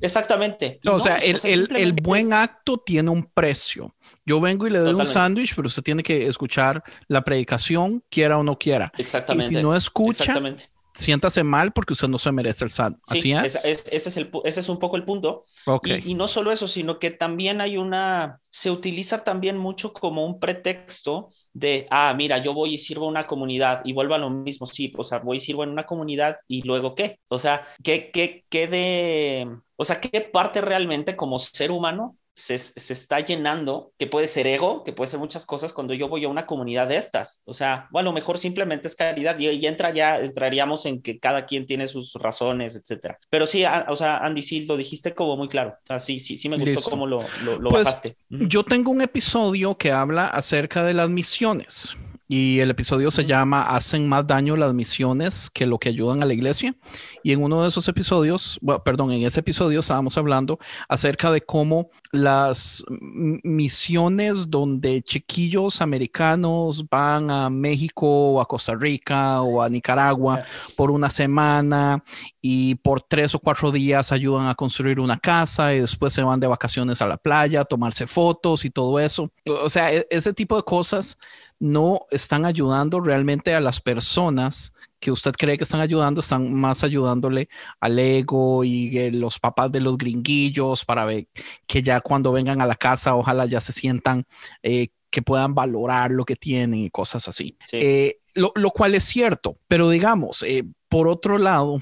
Exactamente. o sea, el, el, el, buen acto tiene un precio. Yo vengo y le doy un sándwich, pero usted tiene que escuchar la predicación, quiera o no quiera. Exactamente. Y si no escucha, Exactamente siéntase mal porque usted no se merece el SAT. ¿Así es? ese, es el, ese es un poco el punto. Okay. Y, y, no solo eso, sino que también hay una, se utiliza también mucho como un pretexto de, ah, mira, yo voy y sirvo a una comunidad y vuelvo a lo mismo, sí, o sea, voy y sirvo en una comunidad y luego qué? O sea, ¿qué, qué, qué de, o sea, qué parte realmente como ser humano se, se, está llenando, que puede ser ego, que puede ser muchas cosas cuando yo voy a una comunidad de estas. O sea, bueno, a lo mejor simplemente es caridad y, y entra ya, entraríamos en que cada quien tiene sus razones, etcétera. Pero sí, a, o sea, Andy, sí, lo dijiste como muy claro. O sea, sí, sí, sí me gustó Listo. cómo lo, lo, lo pues, bajaste. Yo tengo un episodio que habla acerca de las misiones y el episodio se llama Hacen más daño las misiones que lo que ayudan a la iglesia. Y en uno de esos episodios, bueno, perdón, en ese episodio estábamos hablando acerca de cómo las misiones donde chiquillos americanos van a México o a Costa Rica o a Nicaragua por una semana y por tres o cuatro días ayudan a construir una casa y después se van de vacaciones a la playa, a tomarse fotos y todo eso. O sea, ese tipo de cosas no están ayudando realmente a las personas que usted cree que están ayudando, están más ayudándole al ego y eh, los papás de los gringuillos para ver que ya cuando vengan a la casa, ojalá ya se sientan eh, que puedan valorar lo que tienen y cosas así. Sí. Eh, lo, lo, cual es cierto, pero digamos, por otro lado,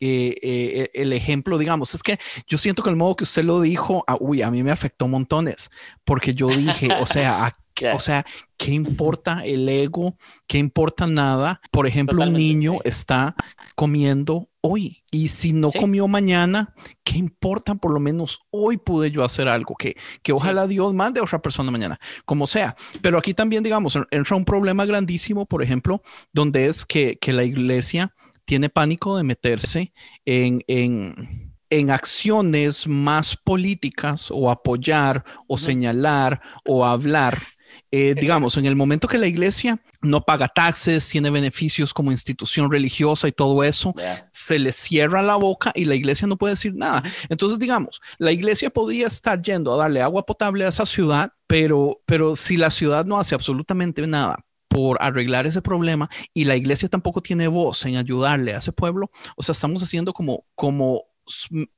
eh, eh, el ejemplo, digamos, es que yo siento que el modo que usted lo dijo, ah, uy, a mí me afectó montones, porque yo dije, o sea, a, o sea, ¿qué importa el ego? ¿Qué importa nada? Por ejemplo, Totalmente, un niño está comiendo hoy y si no sí. comió mañana, ¿qué importa? Por lo menos hoy pude yo hacer algo que, que ojalá sí. Dios mande a otra persona mañana, como sea. Pero aquí también, digamos, entra un problema grandísimo, por ejemplo, donde es que, que la iglesia tiene pánico de meterse en, en, en, acciones más políticas o apoyar o señalar o hablar. Eh, digamos, en el momento que la iglesia no paga taxes, tiene beneficios como institución religiosa y todo eso, yeah. se le cierra la boca y la iglesia no puede decir nada. Entonces, digamos, la iglesia podría estar yendo a darle agua potable a esa ciudad, pero, pero si la ciudad no hace absolutamente nada por arreglar ese problema y la iglesia tampoco tiene voz en ayudarle a ese pueblo, o sea, estamos haciendo como, como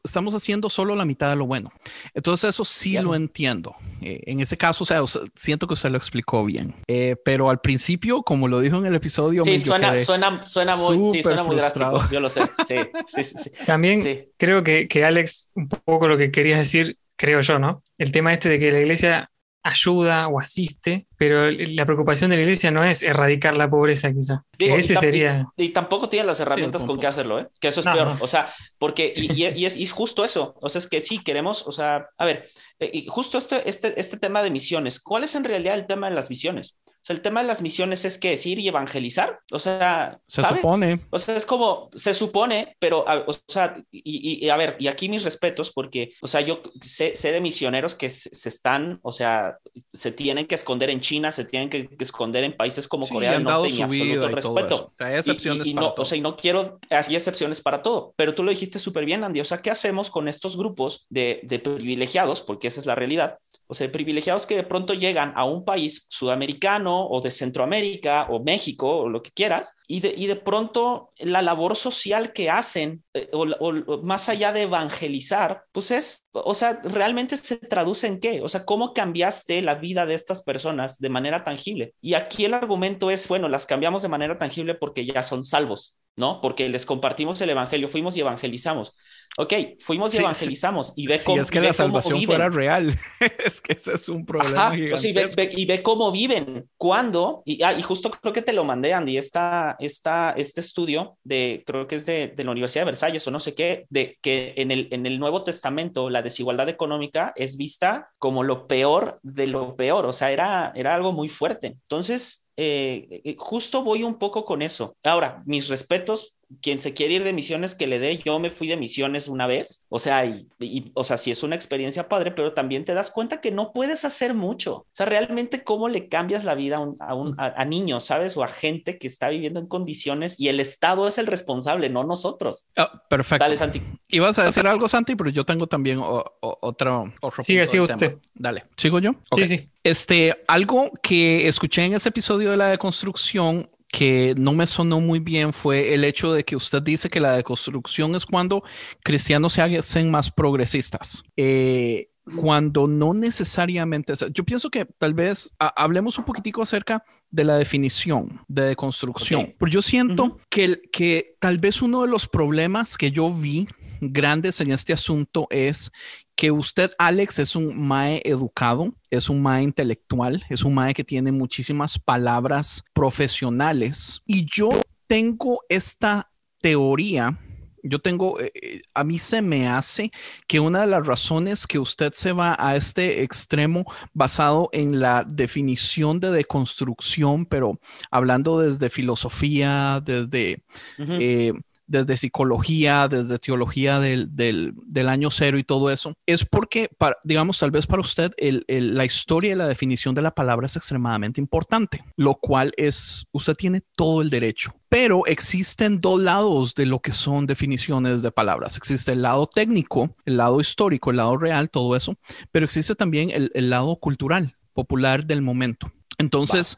estamos haciendo solo la mitad de lo bueno. Entonces eso sí lo entiendo. Eh, en ese caso, o sea, siento que usted lo explicó bien. Eh, pero al principio, como lo dijo en el episodio, sí, suena, suena, suena, muy, sí, suena muy drástico. Yo lo sé. Sí, sí, sí, También creo que, que Alex, un poco lo que querías decir, creo yo, ¿no? El tema este de que la iglesia ayuda o asiste, pero la preocupación de la iglesia no es erradicar la pobreza, quizá. Digo, ese y, sería. Y, y, tampoco tiene las herramientas sí, con qué hacerlo, ¿eh? Que eso es no, peor. No. O sea, porque, y, y, es, y, es, justo eso. O sea, es que sí, queremos, o sea, a ver, eh, y justo este, este, este tema de misiones. ¿Cuál es en realidad el tema de las misiones? Sea, el tema de las misiones es que es ir y evangelizar. O sea, se ¿sabes? supone. O sea, es como se supone, pero, o sea, y, y, a ver, y aquí mis respetos, porque, o sea, yo sé, sé de misioneros que se, se, están, o sea, se tienen que esconder en China, se tienen que, que esconder en países como sí, Corea del Norte, y absoluto respeto. O sea, hay excepciones y, y, y no, o sea, y no quiero, hay excepciones para todo, pero tú lo dijiste súper bien, Andy. O sea, ¿qué hacemos con estos grupos de, de privilegiados? Porque esa es la realidad o sea, privilegiados que de pronto llegan a un país sudamericano o de Centroamérica o México o lo que quieras, y de, y de pronto la labor social que hacen, eh, o, o, más allá de evangelizar, pues es, o sea, realmente se traduce en qué? O sea, ¿cómo cambiaste la vida de estas personas de manera tangible? Y aquí el argumento es, bueno, las cambiamos de manera tangible porque ya son salvos. ¿No? Porque les compartimos el evangelio, fuimos y evangelizamos. ok, fuimos y Sí, evangelizamos y ve Si cómo es que la salvación fuera real, es que ese es un problema Ajá, pues sí, ve- gigantesco. ve- y ve cómo viven, cuándo, y, ah, y justo creo que te lo mandé, Andy, esta, esta, este estudio de, creo que es de, de la Universidad de Versalles o no sé qué, de que en el, en el Nuevo Testamento la desigualdad económica es vista como lo peor de lo peor, o sea, era, era algo muy fuerte. Entonces, eh, eh, justo voy un poco con eso. Ahora, mis respetos quien se quiere ir de misiones que le dé, yo me fui de misiones una vez, o sea, y, y, o sea, sí es una experiencia padre, pero también te das cuenta que no puedes hacer mucho, o sea, realmente cómo le cambias la vida a, un, a, un, a, a niños, ¿sabes? O a gente que está viviendo en condiciones y el Estado es el responsable, no nosotros. Ah, perfecto. Dale, Santi. Ibas a decir algo, Santi, pero yo tengo también o, o, otro, otro Sigue, sigue usted. tema. Dale, ¿sigo yo? Sí, sí. Este, algo que escuché en ese episodio de la deconstrucción que no me sonó muy bien fue el hecho de que usted dice que la deconstrucción es cuando cristianos se hacen más progresistas. Eh, cuando no necesariamente, es- yo pienso que tal vez ha- hablemos un poquitico acerca de la definición de deconstrucción, Ok. pero yo siento que, que tal vez uno de los problemas que yo vi grandes en este asunto es que usted, Alex, es un mae educado, es un mae intelectual, es un mae que tiene muchísimas palabras profesionales y yo tengo esta teoría. Yo tengo, eh, eh, a mí se me hace que una de las razones que usted se va a este extremo basado en la definición de deconstrucción, pero hablando desde filosofía, desde eh, desde psicología, desde teología del, del, del año cero y todo eso, es porque, para, digamos, tal vez para usted el, el, la historia y la definición de la palabra es extremadamente importante, lo cual es, usted tiene todo el derecho. Pero existen dos lados de lo que son definiciones de palabras. Existe el lado técnico, el lado histórico, el lado real, todo eso, pero existe también el, el lado cultural, popular del momento. Entonces,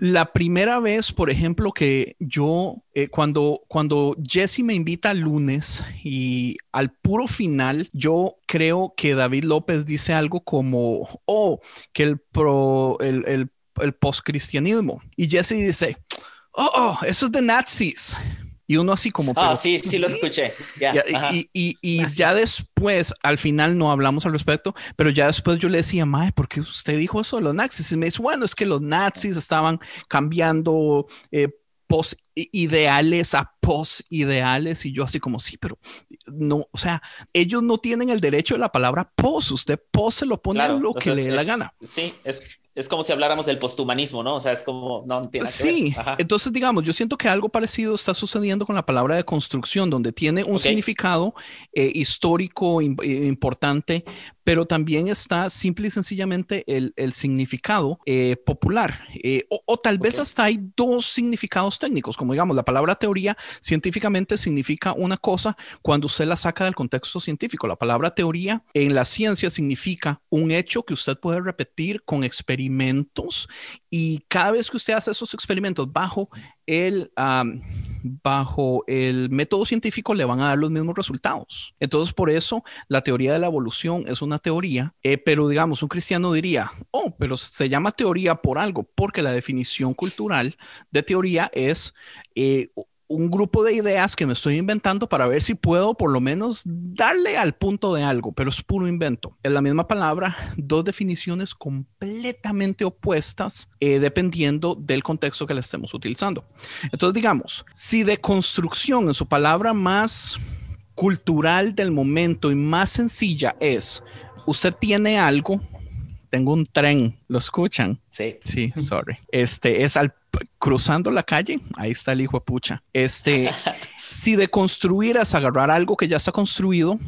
la primera vez, por ejemplo, que yo, eh, cuando, cuando Jesse me invita al lunes y al puro final, yo creo que David López dice algo como, oh, que el, pro, el, el, el postcristianismo. Y Jesse dice, oh, oh, eso es de nazis. Y uno así como... Ah, "Pero, sí, sí lo escuché. Ajá. y, y, ya después, al final no hablamos al respecto, pero ya después yo le decía, Mae, ¿por qué usted dijo eso de los nazis? Y me dice, bueno, es que los nazis estaban cambiando eh, post-ideales a post-ideales. Y yo así como, sí, pero no, o sea, ellos no tienen el derecho de la palabra post. Usted post se lo pone a lo que le dé la gana. Sí, es, es como si habláramos del posthumanismo, ¿no? O sea, es como, no, tiene que Sí, ver. Entonces digamos, yo siento que algo parecido está sucediendo con la palabra de construcción, donde tiene un significado eh, histórico eh, importante, pero también está simple y sencillamente el, el significado eh, popular. Eh, o, o tal vez Ok. hasta hay dos significados técnicos, como digamos, la palabra teoría científicamente significa una cosa cuando usted la saca del contexto científico. La palabra teoría en la ciencia significa un hecho que usted puede repetir con experimentos y cada vez que usted hace esos experimentos bajo el, um, bajo el método científico le van a dar los mismos resultados. Entonces, por eso la teoría de la evolución es una teoría, eh, pero digamos, un cristiano diría, oh, pero se llama teoría por algo, porque la definición cultural de teoría es eh, un grupo de ideas que me estoy inventando para ver si puedo por lo menos darle al punto de algo, pero es puro invento. Es la misma palabra, dos definiciones completamente opuestas eh, dependiendo del contexto que le estemos utilizando. Entonces, digamos, si de construcción en su palabra más cultural del momento y más sencilla es, usted tiene algo, tengo un tren, ¿lo escuchan? Sí. Sí, sorry. Este es al cruzando la calle, ahí está el hijo de pucha. Este, si de construir es agarrar algo que ya está construido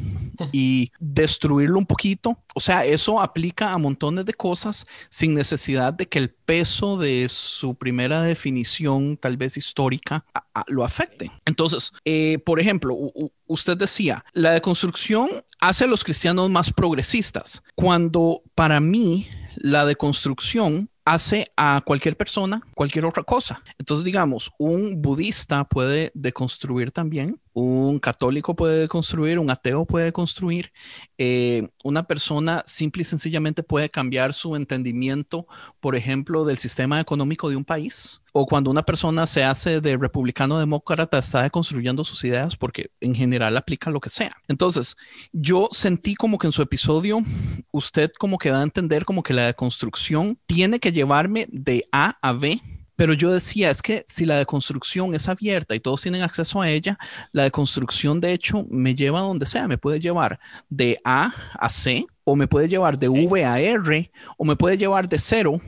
y destruirlo un poquito, o sea, eso aplica a montones de cosas sin necesidad de que el peso de su primera definición, tal vez histórica, a- a- lo afecte. Entonces, eh, por ejemplo, u- usted decía, la deconstrucción hace a los cristianos más progresistas, cuando para mí la deconstrucción hace a cualquier persona cualquier otra cosa. Entonces, digamos, un budista puede deconstruir también un católico puede construir, un ateo puede construir, eh, una persona simple y sencillamente puede cambiar su entendimiento, por ejemplo, del sistema económico de un país. O cuando una persona se hace de republicano demócrata, está construyendo sus ideas porque en general aplica lo que sea. Entonces, yo sentí como que en su episodio, usted como que da a entender como que la deconstrucción tiene que llevarme de A a B pero yo decía, es que si la deconstrucción es abierta y todos tienen acceso a ella, la deconstrucción de hecho me lleva a donde sea, me puede llevar de A a C, o me puede llevar de V a R, o me puede llevar de cero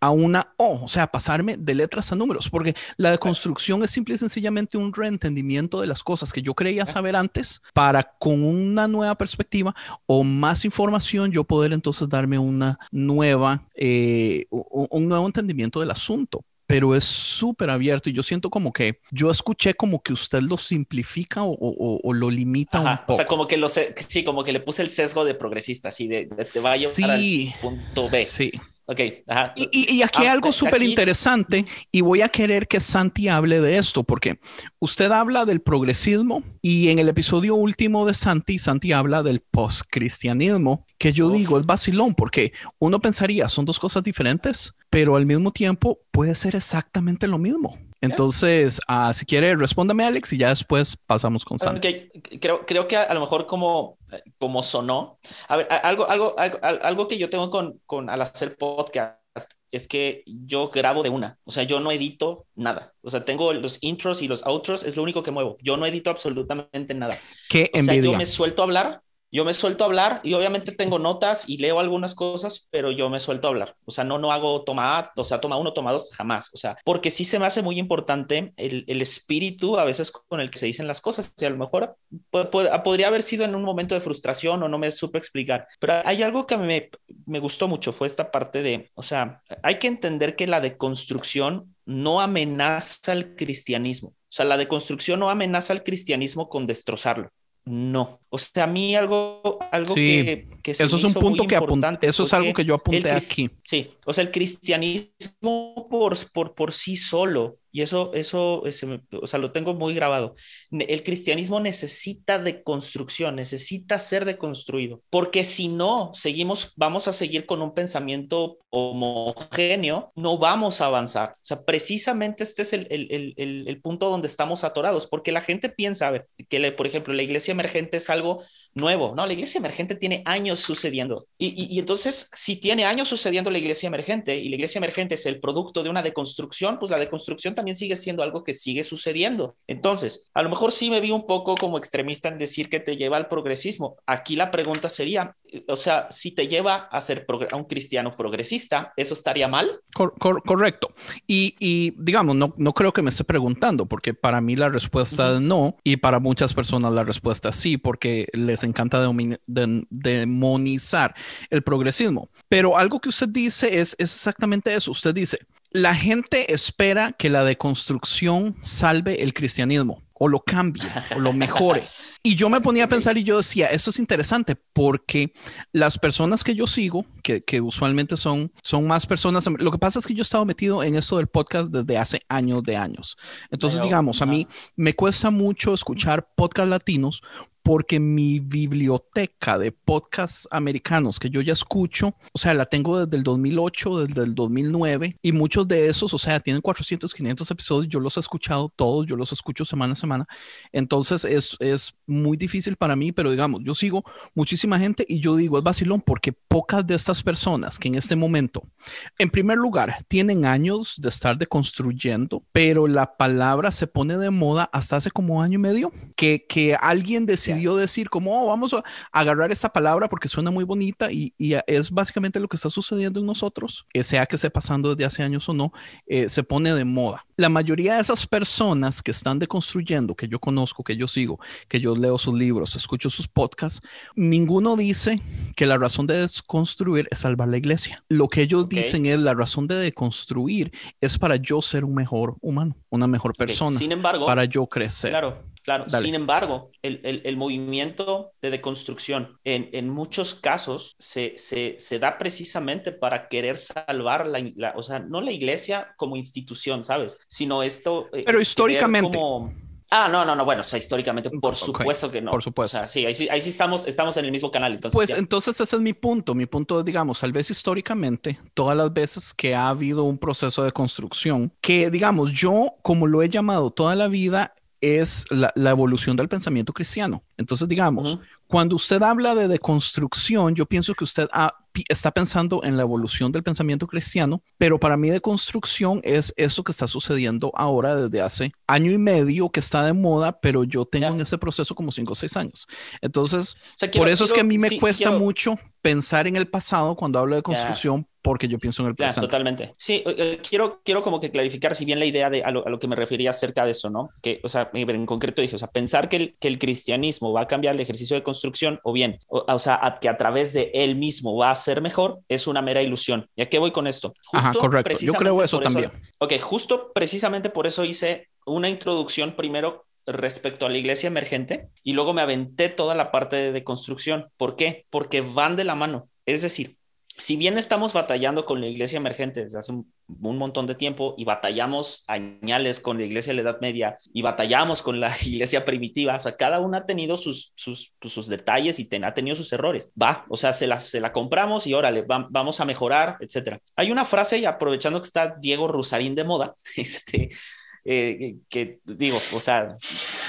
a una O, o sea, pasarme de letras a números, porque la deconstrucción es simple y sencillamente un reentendimiento de las cosas que yo creía saber antes para con una nueva perspectiva o más información yo poder entonces darme una nueva, eh, un nuevo entendimiento del asunto pero es súper abierto y yo siento como que yo escuché como que usted lo simplifica o, lo limita un poco. O sea, como que lo sí, como que le puse el sesgo de progresista, así de, te va a llevar al punto B. Sí. Ok, ajá. Y, aquí hay ah, algo súper interesante y voy a querer que Santi hable de esto porque usted habla del progresismo y en el episodio último de Santi, Santi habla del postcristianismo, que yo digo es vacilón porque uno pensaría son dos cosas diferentes, pero al mismo tiempo puede ser exactamente lo mismo. Entonces, uh, si quiere, respóndame, Alex, y ya después pasamos con Santi. Okay. Creo, creo que a, lo mejor como, como sonó, a ver, algo, algo, algo, que yo tengo con, con al hacer podcast es que yo grabo de una, o sea, yo no edito nada, o sea, tengo los intros y los outros, es lo único que muevo, yo no edito absolutamente nada. Qué o sea, yo me suelto a hablar yo me suelto a hablar y obviamente tengo notas y leo algunas cosas, pero yo me suelto a hablar. O sea, no, no hago toma, o sea, toma uno, toma dos, jamás. O sea, porque sí se me hace muy importante el, el espíritu a veces con el que se dicen las cosas. Sea, a lo mejor podría haber sido en un momento de frustración o no me supe explicar. Pero hay algo que me, me gustó mucho, fue esta parte de, o sea, hay que entender que la deconstrucción no amenaza al cristianismo. O sea, la deconstrucción no amenaza al cristianismo con destrozarlo. No. O sea, a mí algo, algo que, que Eso es un punto que apunté. Eso es algo que yo apunté aquí. Sí. O sea, el cristianismo por, por, por sí solo y eso, eso, o sea, lo tengo muy grabado. El cristianismo necesita de construcción, necesita ser deconstruido, porque si no, seguimos, vamos a seguir con un pensamiento homogéneo, no vamos a avanzar. O sea, precisamente este es el, el, el, el punto donde estamos atorados, porque la gente piensa, que por ejemplo, la iglesia emergente es algo nuevo, ¿no? La iglesia emergente tiene años sucediendo. Y, y, entonces, si tiene años sucediendo la iglesia emergente y la iglesia emergente es el producto de una deconstrucción, pues la deconstrucción también sigue siendo algo que sigue sucediendo. Entonces, a lo mejor sí me vi un poco como extremista en decir que te lleva al progresismo. Aquí la pregunta sería, o sea, si te lleva a ser a un cristiano progresista, ¿eso estaría mal? correcto. Y, y, digamos, no, no creo que me esté preguntando, porque para mí la respuesta es no, y para muchas personas la respuesta es sí, porque les encanta demonizar el progresismo. Pero algo que usted dice es, es exactamente eso. Usted dice, la gente espera que la deconstrucción salve el cristianismo o lo cambie o lo mejore. Y yo me ponía a pensar y yo decía, eso es interesante porque las personas que yo sigo, que, que, usualmente son, son más personas, lo que pasa es que yo he estado metido en esto del podcast desde hace años de años. Entonces, digamos, a mí me cuesta mucho escuchar podcast latinos porque mi biblioteca de podcasts americanos que yo ya escucho, o sea, la tengo desde el 2008, desde el 2009, y muchos de esos, o sea, tienen 400, 500 episodios, yo los he escuchado todos, yo los escucho semana a semana, entonces es, es muy difícil para mí, pero digamos, yo sigo muchísima gente y yo digo, es vacilón, porque pocas de estas personas que en este momento, en primer lugar, tienen años de estar deconstruyendo, pero la palabra se pone de moda hasta hace como año y medio, que, que alguien decide decir como, oh, vamos a agarrar esta palabra porque suena muy bonita y, es básicamente lo que está sucediendo en nosotros, que sea que esté pasando desde hace años o no, eh, se pone de moda. La mayoría de esas personas que están deconstruyendo, que yo conozco, que yo sigo, que yo leo sus libros, escucho sus podcasts, ninguno dice que la razón de desconstruir es salvar la iglesia. Lo que ellos dicen es la razón de deconstruir es para yo ser un mejor humano, una mejor persona, Sin embargo, para yo crecer. Claro, Claro, sin embargo, el, el, el, movimiento de deconstrucción en, en muchos casos se, se, se, da precisamente para querer salvar la, o sea, no la iglesia como institución, ¿sabes? Sino esto... Eh, Pero históricamente... Ah, no, no, no, bueno, o sea, históricamente, por supuesto que no. por supuesto. O sea, sí, ahí sí, ahí sí estamos, estamos en el mismo canal. Entonces, Pues ya. entonces ese es mi punto. Mi punto, digamos, tal vez históricamente, todas las veces que ha habido un proceso de construcción, que digamos, yo como lo he llamado toda la vida, es la, la evolución del pensamiento cristiano. Entonces, digamos, cuando usted habla de deconstrucción, yo pienso que usted ha- está pensando en la evolución del pensamiento cristiano, pero para mí deconstrucción es eso que está sucediendo ahora desde hace año y medio que está de moda, pero yo tengo en ese proceso como cinco o seis años. Entonces, O sea, quiero- por eso es que a mí me sí, cuesta quiero- mucho pensar en el pasado cuando hablo de construcción, porque yo pienso en el Ya, presente. totalmente. Sí, eh, eh, quiero, quiero como que clarificar, si bien la idea de a lo, a lo que me refería acerca de eso, ¿no? Que, o sea, en concreto dije, o sea, pensar que el, que el cristianismo va a cambiar el ejercicio de construcción, o bien, o, o sea, a- que a través de él mismo va a ser mejor, es una mera ilusión. ¿Y a qué voy con esto? Ajá, correcto. Yo creo eso también. Ok, justo precisamente por eso hice una introducción primero respecto a la iglesia emergente y luego me aventé toda la parte de, de construcción. ¿Por qué? Porque van de la mano. Es decir, si bien estamos batallando con la iglesia emergente desde hace un, un montón de tiempo y batallamos añales con la iglesia de la Edad Media y batallamos con la iglesia primitiva, o sea, cada una ha tenido sus, sus, pues, sus detalles y ten- ha tenido sus errores. Va, o sea, se la, se la compramos y órale, va- vamos a mejorar, etcétera. Hay una frase, y aprovechando que está Diego Rusarín de moda, este, eh, que digo, o sea,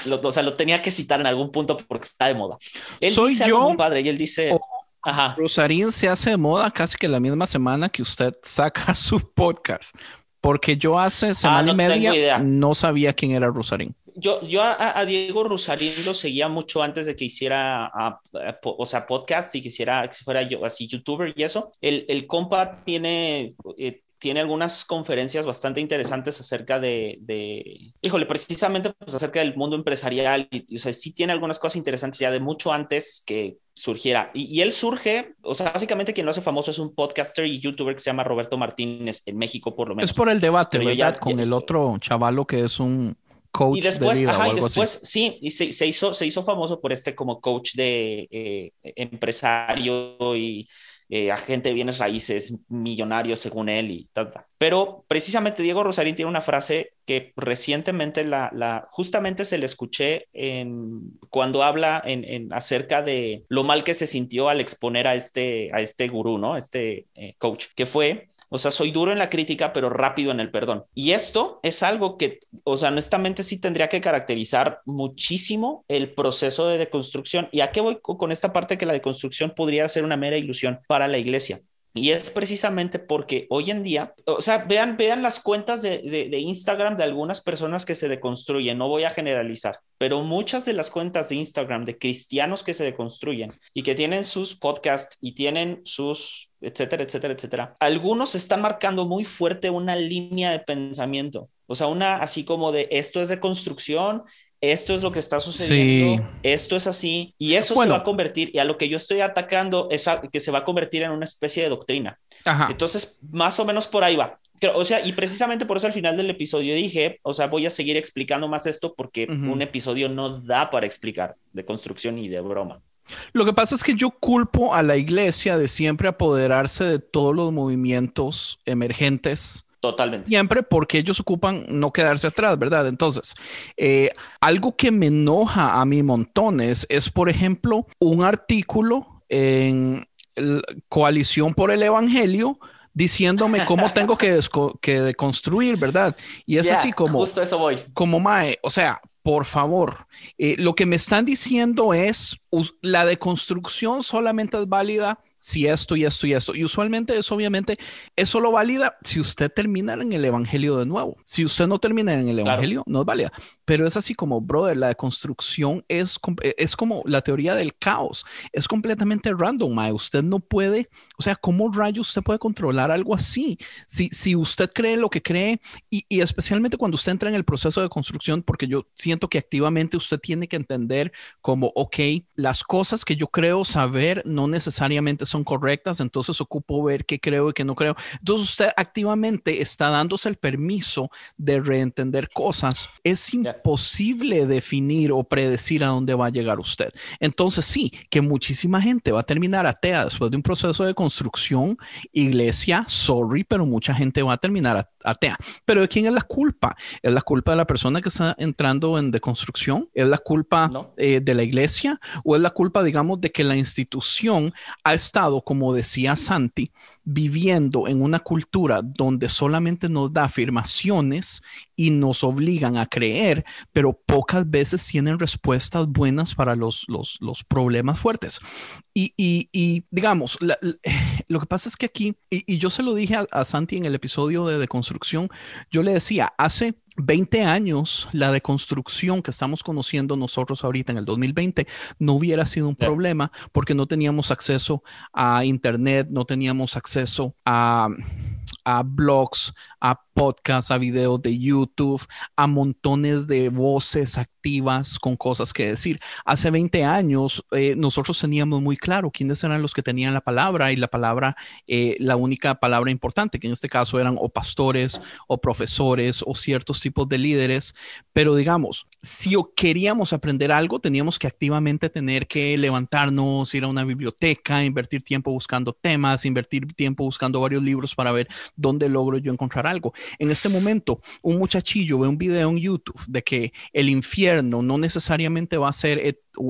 lo, o sea, lo tenía que citar en algún punto porque está de moda. Él ¿Soy dice yo? padre y él dice, ¿O- ajá, Rosarín se hace de moda casi que la misma semana que usted saca su podcast. Porque yo hace semana Ah, no y media no sabía quién era Rosarín. Yo, yo a, a Diego Rusarín lo seguía mucho antes de que hiciera, a- o sea, podcast y quisiera que fuera yo así youtuber y eso. El, el compa tiene, eh, tiene algunas conferencias bastante interesantes acerca de, de híjole, precisamente pues acerca del mundo empresarial y, y, o sea, sí tiene algunas cosas interesantes ya de mucho antes que surgiera. Y, y él surge, o sea, básicamente quien lo hace famoso es un podcaster y youtuber que se llama Roberto Martínez, en México por lo menos. Es por el debate, Pero ¿verdad? ya- Con ya- el otro chavalo que es un coach y después, de vida ajá, o y después, así. sí, y se, se hizo, se hizo famoso por este como coach de eh, empresario y eh, agente de bienes raíces, millonario según él y tal. Pero precisamente Diego Rosarín tiene una frase que recientemente la, la justamente se le escuché en, cuando habla en, en acerca de lo mal que se sintió al exponer a este, a este gurú, ¿no? Este eh, coach, que fue o sea, soy duro en la crítica, pero rápido en el perdón. Y esto es algo que, o sea, honestamente sí tendría que caracterizar muchísimo el proceso de deconstrucción. ¿Y a qué voy con esta parte que la deconstrucción podría ser una mera ilusión para la iglesia? Y es precisamente porque hoy en día, o sea, vean, vean las cuentas de, de, de, Instagram de algunas personas que se deconstruyen, no voy a generalizar, pero muchas de las cuentas de Instagram de cristianos que se deconstruyen y que tienen sus podcasts y tienen sus, etcétera, etcétera, etcétera, algunos están marcando muy fuerte una línea de pensamiento, o sea, una así como de esto es de construcción, esto es lo que está sucediendo, sí. esto es así, y eso bueno. se va a convertir, y a lo que yo estoy atacando es a, que se va a convertir en una especie de doctrina. Ajá. Entonces, más o menos por ahí va. O sea, y precisamente por eso al final del episodio dije, o sea, voy a seguir explicando más esto porque uh -huh. un episodio no da para explicar de construcción y de broma. Lo que pasa es que yo culpo a la iglesia de siempre apoderarse de todos los movimientos emergentes Totalmente. Siempre porque ellos ocupan no quedarse atrás, ¿verdad? Entonces, eh, algo que me enoja a mí montones es, por ejemplo, un artículo en Coalición por el Evangelio diciéndome cómo tengo que, que deconstruir, ¿verdad? Y es yeah, así como... Justo eso voy. Como Mae, o sea, por favor, eh, lo que me están diciendo es, la deconstrucción solamente es válida si esto y esto y esto. Y usualmente eso obviamente, eso lo valida si usted termina en el Evangelio de nuevo. Si usted no termina en el Evangelio, claro. no es válida. Pero es así como, brother, la deconstrucción es, es como la teoría del caos. Es completamente random, mae. Usted no puede, o sea, ¿cómo rayos usted puede controlar algo así? Si, si usted cree lo que cree y, y especialmente cuando usted entra en el proceso de construcción, porque yo siento que activamente usted tiene que entender como, ok, las cosas que yo creo saber no necesariamente son correctas, entonces ocupo ver qué creo y qué no creo. Entonces usted activamente está dándose el permiso de reentender cosas. Es, yeah. Imposible definir o predecir a dónde va a llegar usted. Entonces sí, que muchísima gente va a terminar atea después de un proceso de construcción, iglesia, sorry, pero mucha gente va a terminar atea. Pero ¿de quién es la culpa? ¿Es la culpa de la persona que está entrando en deconstrucción? ¿Es la culpa eh, de la iglesia? ¿O es la culpa, digamos, de que la institución ha estado, como decía Santi, viviendo en una cultura donde solamente nos da afirmaciones y nos obligan a creer, pero pocas veces tienen respuestas buenas para los, los, problemas fuertes. Y, y, digamos, lo que pasa es que aquí, y, yo se lo dije a, Santi en el episodio de deconstrucción, yo le decía, hace 20 años la deconstrucción que estamos conociendo nosotros ahorita en el 2020 no hubiera sido un problema porque no teníamos acceso a Internet, no teníamos acceso a, a blogs, a podcasts, a videos de YouTube, a montones de voces activas con cosas que decir. Hace 20 años eh, nosotros teníamos muy claro quiénes eran los que tenían la palabra y la palabra, eh, la única palabra importante, que en este caso eran o pastores o profesores o ciertos tipos de líderes. Pero digamos, si queríamos aprender algo, teníamos que activamente tener que levantarnos, ir a una biblioteca, invertir tiempo buscando temas, invertir tiempo buscando varios libros para ver dónde logro yo encontrar algo. En ese momento, un muchachillo ve un video en YouTube de que el infierno no necesariamente va a ser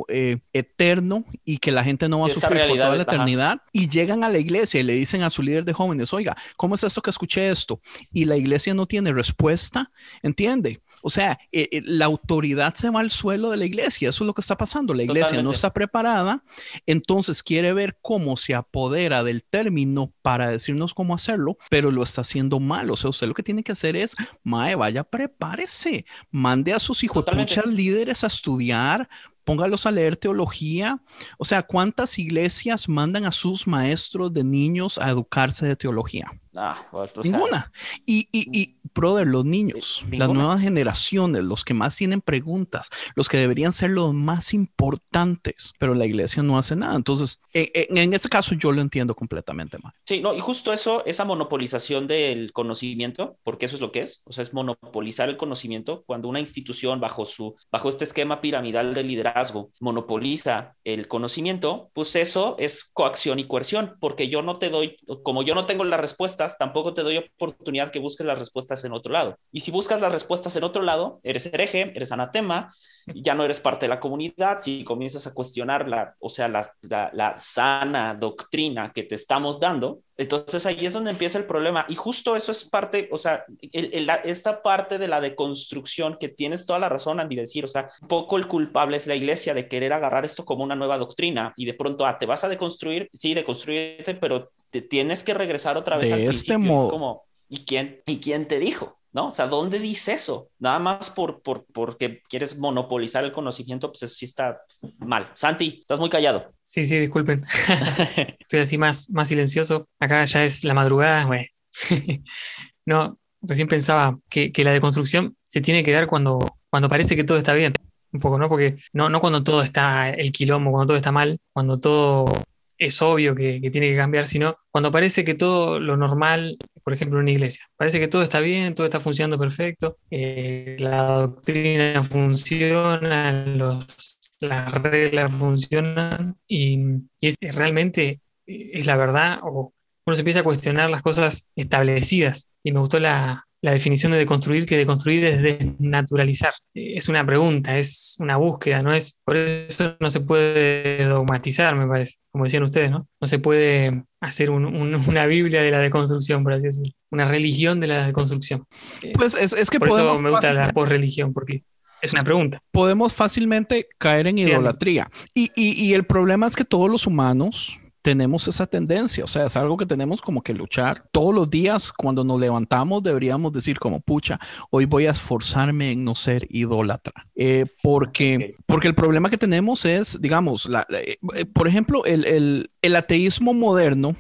eh, eterno y que la gente no va a sufrir por toda la eternidad y llegan a la iglesia y le dicen a su líder de jóvenes, oiga, ¿cómo es esto que escuché esto? Y la iglesia no tiene respuesta, ¿entiende? O sea, eh, eh, la autoridad se va al suelo de la iglesia. Eso es lo que está pasando. La iglesia no está preparada, entonces quiere ver cómo se apodera del término para decirnos cómo hacerlo, pero lo está haciendo mal. O sea, usted lo que tiene que hacer es, Mae, vaya, prepárese, mande a sus hijos, muchas líderes a estudiar, póngalos a leer teología. O sea, ¿cuántas iglesias mandan a sus maestros de niños a educarse de teología? Ah, ninguna. y, y, y, brother, los niños, las nuevas generaciones, los que más tienen preguntas, los que deberían ser los más importantes, pero la iglesia no hace nada. Entonces, en, en ese caso yo lo entiendo completamente mal. Sí, no, y justo eso, esa monopolización del conocimiento, porque eso es lo que es, o sea, es monopolizar el conocimiento cuando una institución bajo su, bajo este esquema piramidal de liderazgo monopoliza el conocimiento, pues eso es coacción y coerción, porque yo no te doy, como yo no tengo la respuesta, tampoco te doy oportunidad que busques las respuestas en otro lado. Y si buscas las respuestas en otro lado, eres hereje, eres anatema, ya no eres parte de la comunidad, si comienzas a cuestionar la, o sea, la, la, sana doctrina que te estamos dando, entonces ahí es donde empieza el problema. Y justo eso es parte, o sea, esta parte de la deconstrucción que tienes toda la razón, Andy, decir, o sea, poco el culpable es la iglesia de querer agarrar esto como una nueva doctrina y de pronto, ah, te vas a deconstruir, sí, deconstruirte, pero te tienes que regresar otra vez al este principio. Es como, ¿y quién, ¿y quién te dijo? ¿No? O sea, ¿dónde dice eso? Nada más por, por, porque quieres monopolizar el conocimiento, pues eso sí está mal. Santi, estás muy callado. Sí, sí, disculpen. Estoy así más, más silencioso. Acá ya es la madrugada, güey. no, recién pensaba que, que, la deconstrucción se tiene que dar cuando, cuando parece que todo está bien. Un poco, ¿no? Porque no, no cuando todo está el quilombo, cuando todo está mal, cuando todo es obvio que, tiene que cambiar, sino cuando parece que todo lo normal, por ejemplo, en una iglesia, parece que todo está bien, todo está funcionando perfecto, eh, la doctrina funciona, los, las reglas funcionan y, es, realmente es la verdad o uno se empieza a cuestionar las cosas establecidas. Y me gustó la, la definición de deconstruir, que deconstruir es desnaturalizar. Es una pregunta, es una búsqueda, no es, por eso no se puede dogmatizar, me parece, como decían ustedes, ¿no? No se puede hacer una Biblia de la deconstrucción, por así decirlo, una religión de la deconstrucción. Pues es, que por eso me gusta la posreligión, porque es una pregunta. Podemos fácilmente caer en idolatría. y, y el problema es que todos los humanos tenemos esa tendencia, o sea, es algo que tenemos como que luchar. Todos los días cuando nos levantamos deberíamos decir como, pucha, hoy voy a esforzarme en no ser idólatra. Eh, porque, porque el problema que tenemos es, digamos, la, eh, por ejemplo, el, el, el ateísmo moderno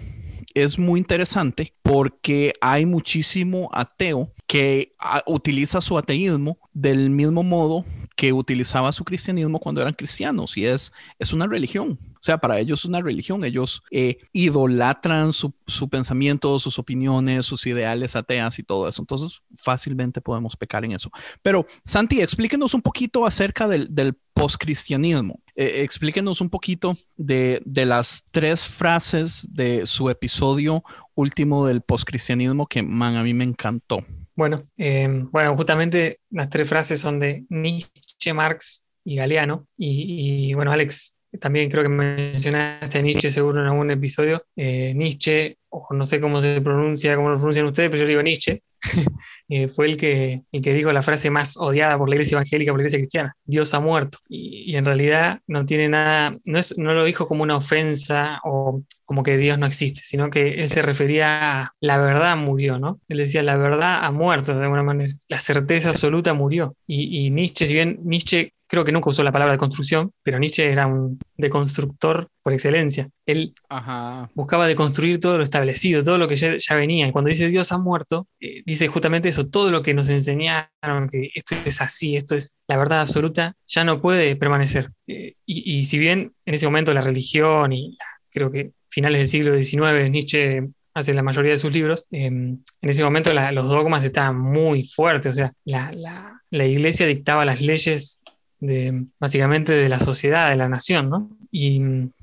es muy interesante porque hay muchísimo ateo que ah, utiliza su ateísmo del mismo modo que utilizaba su cristianismo cuando eran cristianos y es, es una religión. O sea, para ellos es una religión. Ellos eh, idolatran su, su, pensamiento, sus opiniones, sus ideales ateas y todo eso. Entonces, fácilmente podemos pecar en eso. Pero, Santi, explíquenos un poquito acerca del, del postcristianismo. Eh, explíquenos un poquito de, de, las tres frases de su episodio último del postcristianismo que, man, a mí me encantó. Bueno, eh, bueno, justamente las tres frases son de Nietzsche, Marx y Galeano. Y, y bueno, Alex, también creo que mencionaste a Nietzsche seguro en algún episodio. Eh, Nietzsche, o no sé cómo se pronuncia, cómo lo pronuncian ustedes, pero yo digo Nietzsche, eh, fue el que, el que dijo la frase más odiada por la iglesia evangélica, por la iglesia cristiana, Dios ha muerto. Y, en realidad no tiene nada, no, es, no lo dijo como una ofensa o como que Dios no existe, sino que él se refería a la verdad murió, ¿no? Él decía, la verdad ha muerto de alguna manera, la certeza absoluta murió. Y, y Nietzsche, si bien Nietzsche creo que nunca usó la palabra de construcción, pero Nietzsche era un deconstructor por excelencia. Él Ajá. buscaba deconstruir todo lo establecido, todo lo que ya, ya venía. Cuando dice Dios ha muerto, eh, dice justamente eso, todo lo que nos enseñaron, que esto es así, esto es la verdad absoluta, ya no puede permanecer. Eh, y, y, si bien en ese momento la religión y creo que finales del siglo XIX, Nietzsche hace la mayoría de sus libros, eh, en ese momento la, los dogmas estaban muy fuertes, o sea, la, la, la iglesia dictaba las leyes de, básicamente de la sociedad, de la nación, ¿no? Y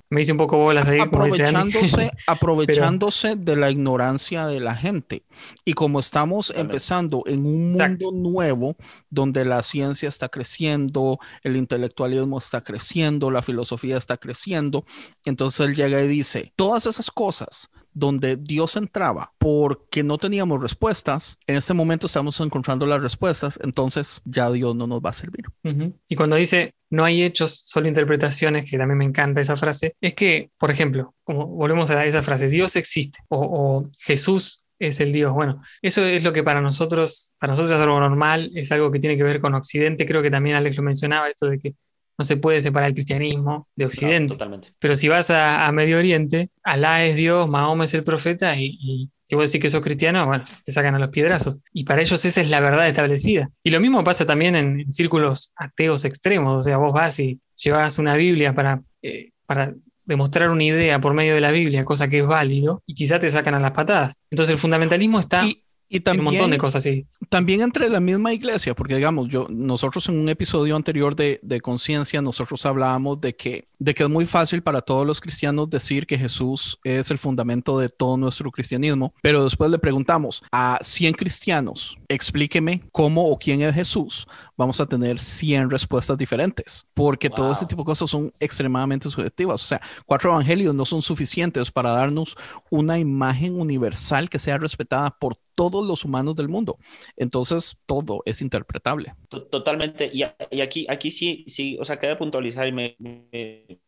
me hice un poco bolas ahí. Aprovechándose, aprovechándose Pero... de la ignorancia de la gente. Y como estamos empezando en un mundo nuevo donde la ciencia está creciendo, el intelectualismo está creciendo, la filosofía está creciendo, entonces él llega y dice, todas esas cosas donde Dios entraba porque no teníamos respuestas, en este momento estamos encontrando las respuestas, entonces ya Dios no nos va a servir. Y cuando dice no hay hechos, solo interpretaciones, que también me encanta esa frase, es que, por ejemplo, como volvemos a esa frase, Dios existe o, o Jesús es el Dios. Bueno, eso es lo que para nosotros, para nosotros es algo normal, es algo que tiene que ver con Occidente. Creo que también Alex lo mencionaba, esto de que no se puede separar el cristianismo de Occidente. No, totalmente. Pero si vas a, a, Medio Oriente, Alá es Dios, Mahoma es el profeta, y, y, si vos decís que sos cristiano, bueno, te sacan a los piedrazos. Y para ellos esa es la verdad establecida. Y lo mismo pasa también en, en círculos ateos extremos. O sea, vos vas y llevas una Biblia para, eh, para demostrar una idea por medio de la Biblia, cosa que es válido, y quizá te sacan a las patadas. Entonces el fundamentalismo está... Y y también, un montón de cosas así. También entre la misma iglesia, porque digamos, yo, nosotros en un episodio anterior de, de conciencia, nosotros hablábamos de que, de que es muy fácil para todos los cristianos decir que Jesús es el fundamento de todo nuestro cristianismo, pero después le preguntamos a 100 cristianos, explíqueme cómo o quién es Jesús, vamos a tener 100 respuestas diferentes, porque wow. todo este tipo de cosas son extremadamente subjetivas. O sea, cuatro evangelios no son suficientes para darnos una imagen universal que sea respetada por todos los humanos del mundo. Entonces, todo es interpretable. Totalmente. Y, y aquí, aquí sí, sí, o sea, queda puntualizar y me, me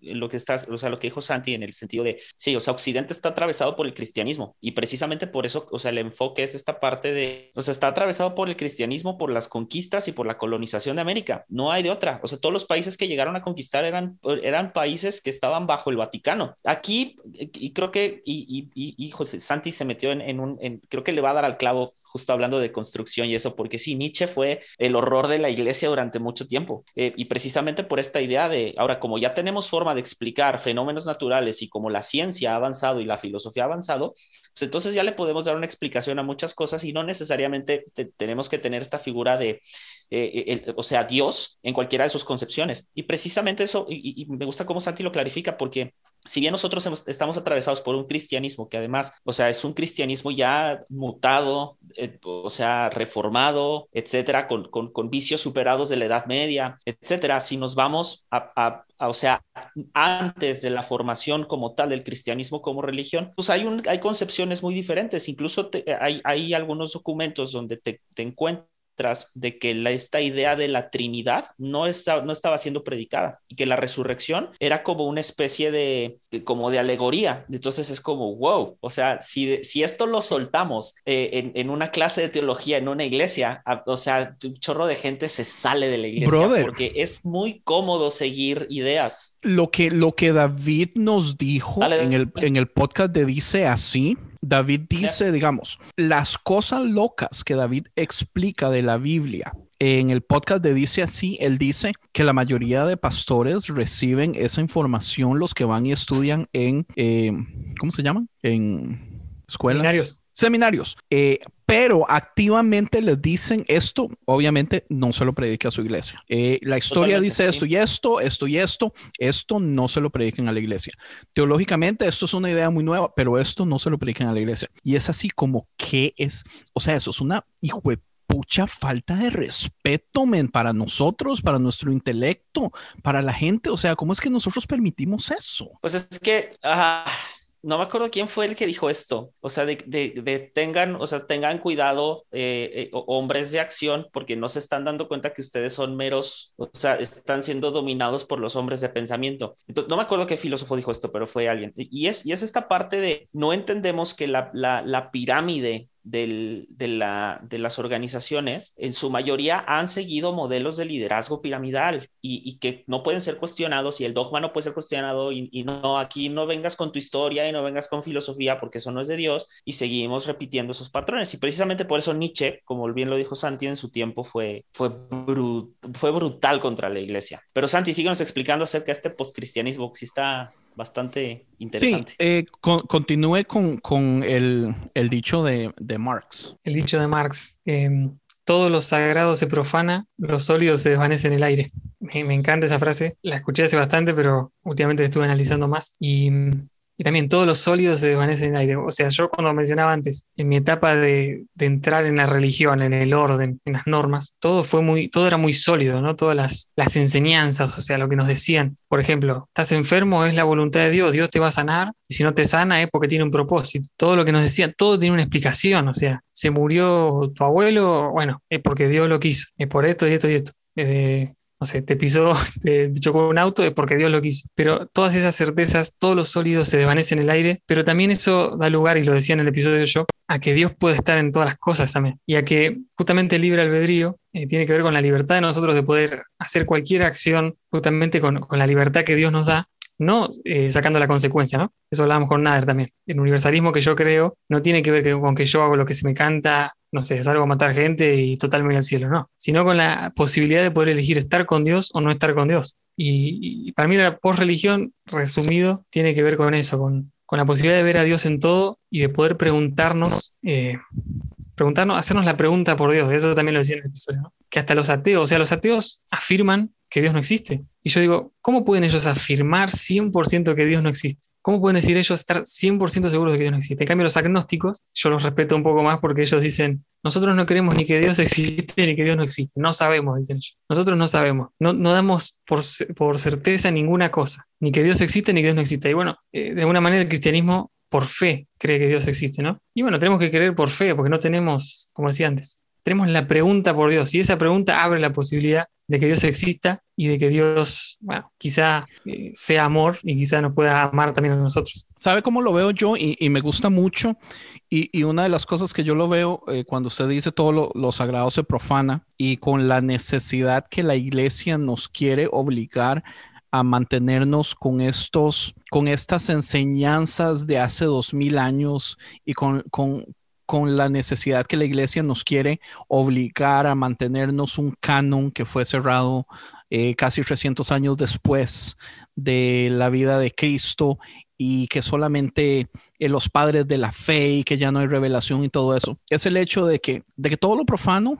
lo que estás, o sea, lo que dijo Santi en el sentido de, sí, o sea, Occidente está atravesado por el cristianismo y precisamente por eso, o sea, el enfoque es esta parte de, o sea, está atravesado por el cristianismo, por las conquistas y por la colonización de América. No hay de otra. O sea, todos los países que llegaron a conquistar eran, eran países que estaban bajo el Vaticano. Aquí, y creo que, y, y, y José Santi se metió en, en un, en, creo que le va a dar al clavo justo hablando de construcción y eso, porque sí, Nietzsche fue el horror de la iglesia durante mucho tiempo. Eh, y precisamente por esta idea de, ahora, como ya tenemos forma de explicar fenómenos naturales y como la ciencia ha avanzado y la filosofía ha avanzado, pues entonces ya le podemos dar una explicación a muchas cosas y no necesariamente te, tenemos que tener esta figura de, eh, el, o sea, Dios en cualquiera de sus concepciones. Y precisamente eso, y, y me gusta cómo Santi lo clarifica, porque si bien nosotros hemos, estamos atravesados por un cristianismo que además, o sea, es un cristianismo ya mutado, eh, o sea, reformado, etcétera, con, con, con, vicios superados de la Edad Media, etcétera, si nos vamos a, a, o sea, antes de la formación como tal del cristianismo como religión, pues hay, un, hay concepciones muy diferentes, incluso te, hay, hay algunos documentos donde te, te encuentras de que la, esta idea de la Trinidad no, está, no estaba siendo predicada y que la resurrección era como una especie de, de como de alegoría. Entonces es como, wow, o sea, si, si esto lo soltamos eh, en, en, una clase de teología, en una iglesia, a, o sea, un chorro de gente se sale de la iglesia Brother, porque es muy cómodo seguir ideas. Lo que, lo que David nos dijo dale. En, el, en el podcast de Dice Así, David dice, digamos, las cosas locas que David explica de la Biblia en el podcast de Dice así, él dice que la mayoría de pastores reciben esa información los que van y estudian en, eh, ¿cómo se llaman? En escuelas. Seminarios. Seminarios. Eh, pero activamente les dicen esto, obviamente no se lo predica a su iglesia. Eh, la historia Totalmente, dice sí. esto y esto, esto y esto, esto no se lo prediquen a la iglesia. Teológicamente esto es una idea muy nueva, pero esto no se lo predican a la iglesia. Y es así como que es, o sea, eso es una hijo de pucha falta de respeto, men, para nosotros, para nuestro intelecto, para la gente. O sea, ¿cómo es que nosotros permitimos eso? Pues es que ah, no me acuerdo quién fue el que dijo esto. O sea, tengan, o sea, tengan cuidado, eh, eh, ho- hombres de acción, porque no se están dando cuenta que ustedes son meros, o sea, están siendo dominados por los hombres de pensamiento. Entonces, no me acuerdo qué filósofo dijo esto, pero fue alguien. Y es, y es esta parte de no entendemos que la pirámide de, la, de las organizaciones, en su mayoría han seguido modelos de liderazgo piramidal y, que no pueden ser cuestionados y el dogma no puede ser cuestionado y, no, aquí no vengas con tu historia y no vengas con filosofía porque eso no es de Dios y seguimos repitiendo esos patrones. Y precisamente por eso Nietzsche, como bien lo dijo Santi en su tiempo, fue, fue, bru- fue brutal contra la iglesia. Pero Santi, síguenos explicando acerca de este postcristianismo que sí bastante Sí, interesante. eh, con- continúe con, con el, el dicho de, de Marx. El dicho de Marx. eh, todo lo sagrado se profana, lo sólido se desvanece en el aire. Me, me encanta esa frase. La escuché hace bastante, pero últimamente la estuve analizando más. Y, y también todo lo sólido se desvanece en el aire. O sea, yo cuando mencionaba antes, en mi etapa de, entrar en la religión, en el orden, en las normas, todo fue muy, todo era muy sólido, ¿no? Todas las, enseñanzas, o sea, lo que nos decían. Por ejemplo, estás enfermo, es la voluntad de Dios, Dios te va a sanar, y si no te sana es porque tiene un propósito. Todo lo que nos decían, todo tiene una explicación, o sea, se murió tu abuelo, bueno, es porque Dios lo quiso, es por esto y esto y esto. No sé, te pisó, te, chocó un auto, es porque Dios lo quiso. Pero todas esas certezas, todos los sólidos se desvanecen en el aire, pero también eso da lugar, y lo decía en el episodio yo, a que Dios puede estar en todas las cosas también. Y a que justamente el libre albedrío eh, tiene que ver con la libertad de nosotros de poder hacer cualquier acción justamente con la libertad que Dios nos da no eh, sacando la consecuencia, ¿no? Eso hablábamos con Nader también. El universalismo que yo creo no tiene que ver con que yo hago lo que se me canta, no sé, salgo a matar gente y total me voy al cielo, no, sino con la posibilidad de poder elegir estar con Dios o no estar con Dios. Y, y para mí la post-religión, resumido, tiene que ver con eso, con, con la posibilidad de ver a Dios en todo y de poder preguntarnos, eh, preguntarnos, hacernos la pregunta por Dios. Eso también lo decía en el episodio, ¿no? Que hasta los ateos, o sea, los ateos afirman que Dios no existe. Y yo digo, ¿cómo pueden ellos afirmar 100% que Dios no existe? ¿Cómo pueden decir ellos estar 100% seguros de que Dios no existe? En cambio, los agnósticos, yo los respeto un poco más porque ellos dicen, nosotros no creemos ni que Dios existe ni que Dios no existe. No sabemos, dicen ellos. Nosotros no sabemos. No, no damos por, por certeza ninguna cosa. Ni que Dios existe ni que Dios no existe. Y bueno, eh, de alguna manera el cristianismo por fe cree que Dios existe, ¿no? Y bueno, tenemos que creer por fe porque no tenemos, como decía antes, tenemos la pregunta por Dios y esa pregunta abre la posibilidad de que Dios exista y de que Dios, bueno, quizá eh, sea amor y quizá nos pueda amar también a nosotros. ¿Sabe cómo lo veo yo? Y, me gusta mucho. Y, una de las cosas que yo lo veo eh, cuando usted dice todo lo sagrado se profana y con la necesidad que la iglesia nos quiere obligar a mantenernos con estos, con estas enseñanzas de hace dos mil años y con, con, con la necesidad que la iglesia nos quiere obligar a mantenernos un canon que fue cerrado eh, casi 300 años después de la vida de Cristo y que solamente eh, los padres de la fe y que ya no hay revelación y todo eso. Es el hecho de que, de que todo lo profano,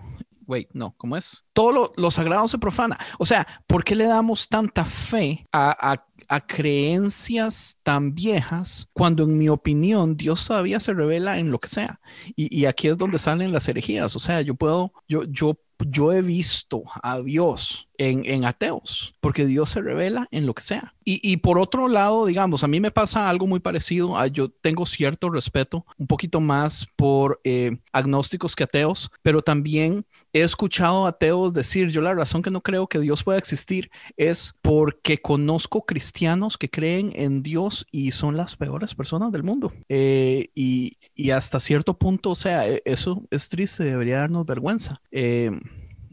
wait, no, ¿cómo es? Todo lo, lo sagrado se profana. O sea, ¿por qué le damos tanta fe a, a, a creencias tan viejas cuando en mi opinión Dios todavía se revela en lo que sea? Y, y aquí es donde salen las herejías. O sea, yo puedo, yo, yo yo he visto a Dios en, en, ateos, porque Dios se revela en lo que sea. Y, por otro lado, digamos, a mí me pasa algo muy parecido. A, yo tengo cierto respeto, un poquito más por eh, agnósticos que ateos, pero también he escuchado ateos decir, yo la razón que no creo que Dios pueda existir es porque conozco cristianos que creen en Dios y son las peores personas del mundo. Eh, y, hasta cierto punto, o sea, eso es triste, debería darnos vergüenza. Eh,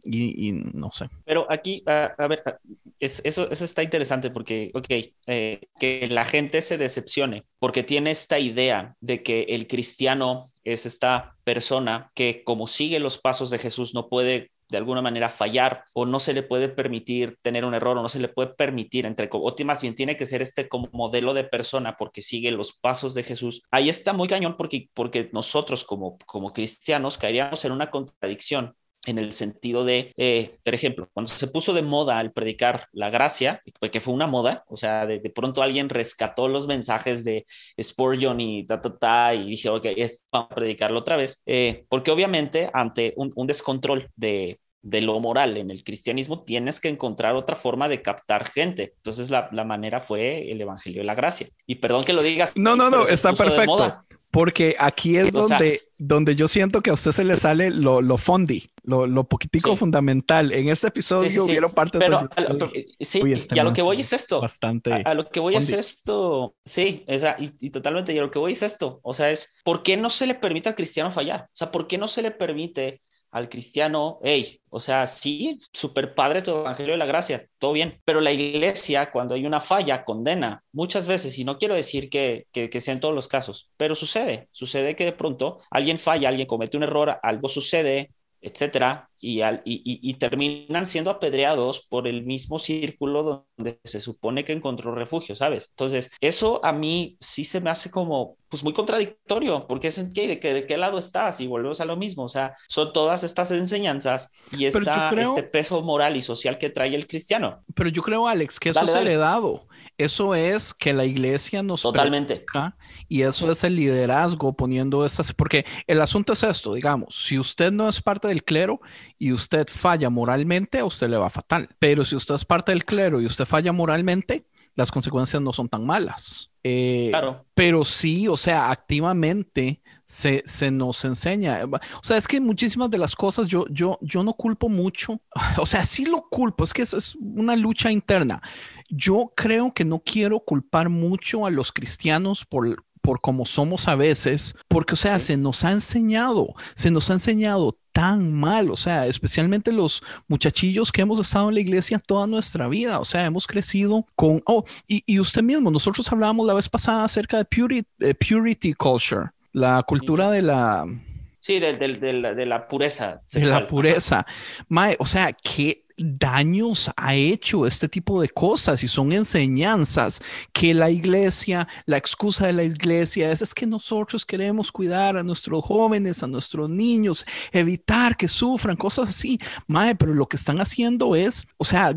y, no sé. Pero aquí, a, a ver, es, eso, eso está interesante porque, ok, eh, que la gente se decepcione porque tiene esta idea de que el cristiano es esta persona que como sigue los pasos de Jesús no puede de alguna manera fallar o no se le puede permitir tener un error o no se le puede permitir entre o más bien tiene que ser este como modelo de persona porque sigue los pasos de Jesús. Ahí está muy cañón porque porque nosotros como como cristianos caeríamos en una contradicción en el sentido de, eh, por ejemplo, cuando se puso de moda al predicar la gracia, que fue una moda, o sea, de, pronto alguien rescató los mensajes de Spurgeon y ta, ta, ta, y dije, ok, es, vamos a predicarlo otra vez, eh, porque obviamente ante un, un descontrol de, de lo moral en el cristianismo, tienes que encontrar otra forma de captar gente. Entonces la, la, manera fue el Evangelio de la Gracia. Y perdón que lo digas. No, no, no, está perfecto. Porque aquí es donde, donde yo siento que a usted se le sale lo, lo fondi, lo, lo poquitico sí. fundamental. En este episodio sí, sí, pero, de... Pero, sí, este y a lo que voy es esto. Bastante. A, a lo que voy fondi. es esto. Sí, esa, y, y, totalmente. Y a lo que voy es esto. O sea, es ¿por qué no se le permite al cristiano fallar? O sea, ¿por qué no se le permite al cristiano, hey, o sea, sí, súper padre tu evangelio de la gracia, todo bien, pero la iglesia cuando hay una falla condena muchas veces, y no quiero decir que, que, que sea en todos los casos, pero sucede, sucede que de pronto alguien falla, alguien comete un error, algo sucede, etcétera, y, al, y, y, terminan siendo apedreados por el mismo círculo donde se supone que encontró refugio, ¿sabes? Entonces, eso a mí sí se me hace como, pues muy contradictorio, porque es ¿qué? ¿De, qué, ¿de qué lado estás? Y volvemos a lo mismo, o sea, son todas estas enseñanzas y esta, creo... este peso moral y social que trae el cristiano. Pero yo creo, Alex, que eso dale, es dale. heredado. Eso es que la iglesia nos Totalmente. y eso es el liderazgo poniendo esas, porque el asunto es esto, digamos, si usted no es parte del clero y usted falla moralmente, a usted le va fatal. Pero si usted es parte del clero y usted falla moralmente, las consecuencias no son tan malas. Eh, claro. Pero sí, o sea, activamente se, se, nos enseña. O sea, es que muchísimas de las cosas yo, yo, yo no culpo mucho. O sea, sí lo culpo, es que es, es una lucha interna. Yo creo que no quiero culpar mucho a los cristianos por, por como somos a veces, porque, o sea, se nos ha enseñado, se nos ha enseñado tan mal, o sea, especialmente los muchachillos que hemos estado en la iglesia toda nuestra vida, o sea, hemos crecido con, oh, y, y usted mismo, nosotros hablábamos la vez pasada acerca de purity, uh, purity culture, la cultura de la... Sí, de, de, de, la, de la, pureza. Sexual. De la pureza. Mae, o sea, que daños ha hecho este tipo de cosas y son enseñanzas que la iglesia, la excusa de la iglesia es, que nosotros queremos cuidar a nuestros jóvenes, a nuestros niños, evitar que sufran, cosas así. Mae, pero lo que están haciendo es, o sea,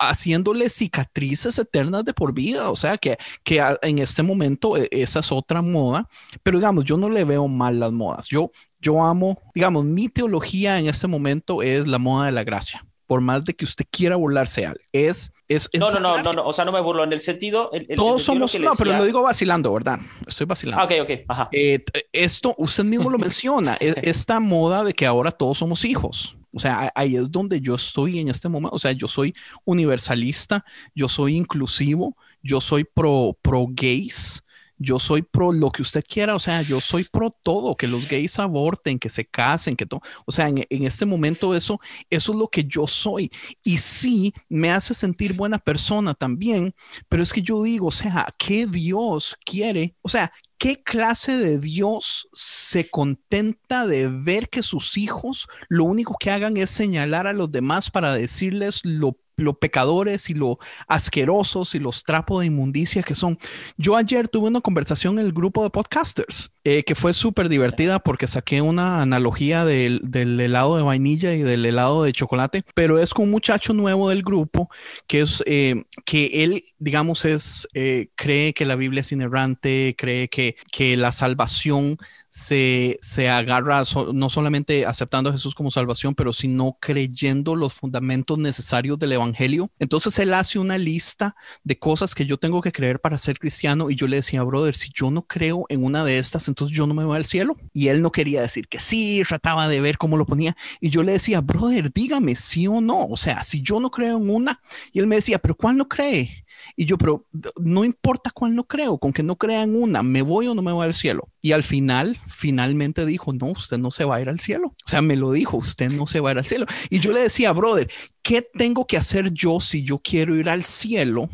haciéndole cicatrices eternas de por vida, o sea, que, que en este momento e, esa es otra moda, pero digamos, yo no le veo mal las modas. Yo, yo amo, digamos, mi teología en este momento es la moda de la gracia por más de que usted quiera burlarse, Ale. Es, es, es no, no, no, no, no, o sea, no me burlo en el sentido. El, el Todos sentido somos, no, decía... pero lo digo vacilando, ¿verdad? Estoy vacilando. Ah, ok, ok, ajá. Eh, esto, usted mismo lo menciona, esta moda de que ahora todos somos hijos. O sea, ahí es donde yo estoy en este momento. O sea, yo soy universalista, yo soy inclusivo, yo soy pro, pro gays, yo soy pro lo que usted quiera, o sea, yo soy pro todo, que los gays aborten, que se casen, que todo, o sea, en, este momento eso, eso es lo que yo soy. Y sí, me hace sentir buena persona también, pero es que yo digo, o sea, ¿qué Dios quiere? O sea, ¿Qué clase de Dios se contenta de ver que sus hijos lo único que hagan es señalar a los demás para decirles lo lo pecadores y lo asquerosos y los trapos de inmundicia que son. Yo ayer tuve una conversación en el grupo de podcasters eh, que fue súper divertida porque saqué una analogía del, helado de vainilla y del helado de chocolate, pero es con un muchacho nuevo del grupo que es eh, que él, digamos, es eh, cree que la Biblia es inerrante, cree que, que la salvación se, se agarra no solamente aceptando a Jesús como salvación, pero sino creyendo los fundamentos necesarios del Evangelio. Entonces él hace una lista de cosas que yo tengo que creer para ser cristiano y yo le decía, brother, si yo no creo en una de estas, entonces yo no me voy al cielo. Y él no quería decir que sí, trataba de ver cómo lo ponía. Y yo le decía, brother, dígame sí o no. O sea, si yo no creo en una, y él me decía, pero ¿cuál no cree? Y yo, pero no importa cuál no creo, con que no crean una, me voy o no me voy al cielo. Y al final, finalmente dijo, no, usted no se va a ir al cielo. O sea, me lo dijo, usted no se va a ir al cielo. Y yo le decía, brother, ¿qué tengo que hacer yo si yo quiero ir al cielo?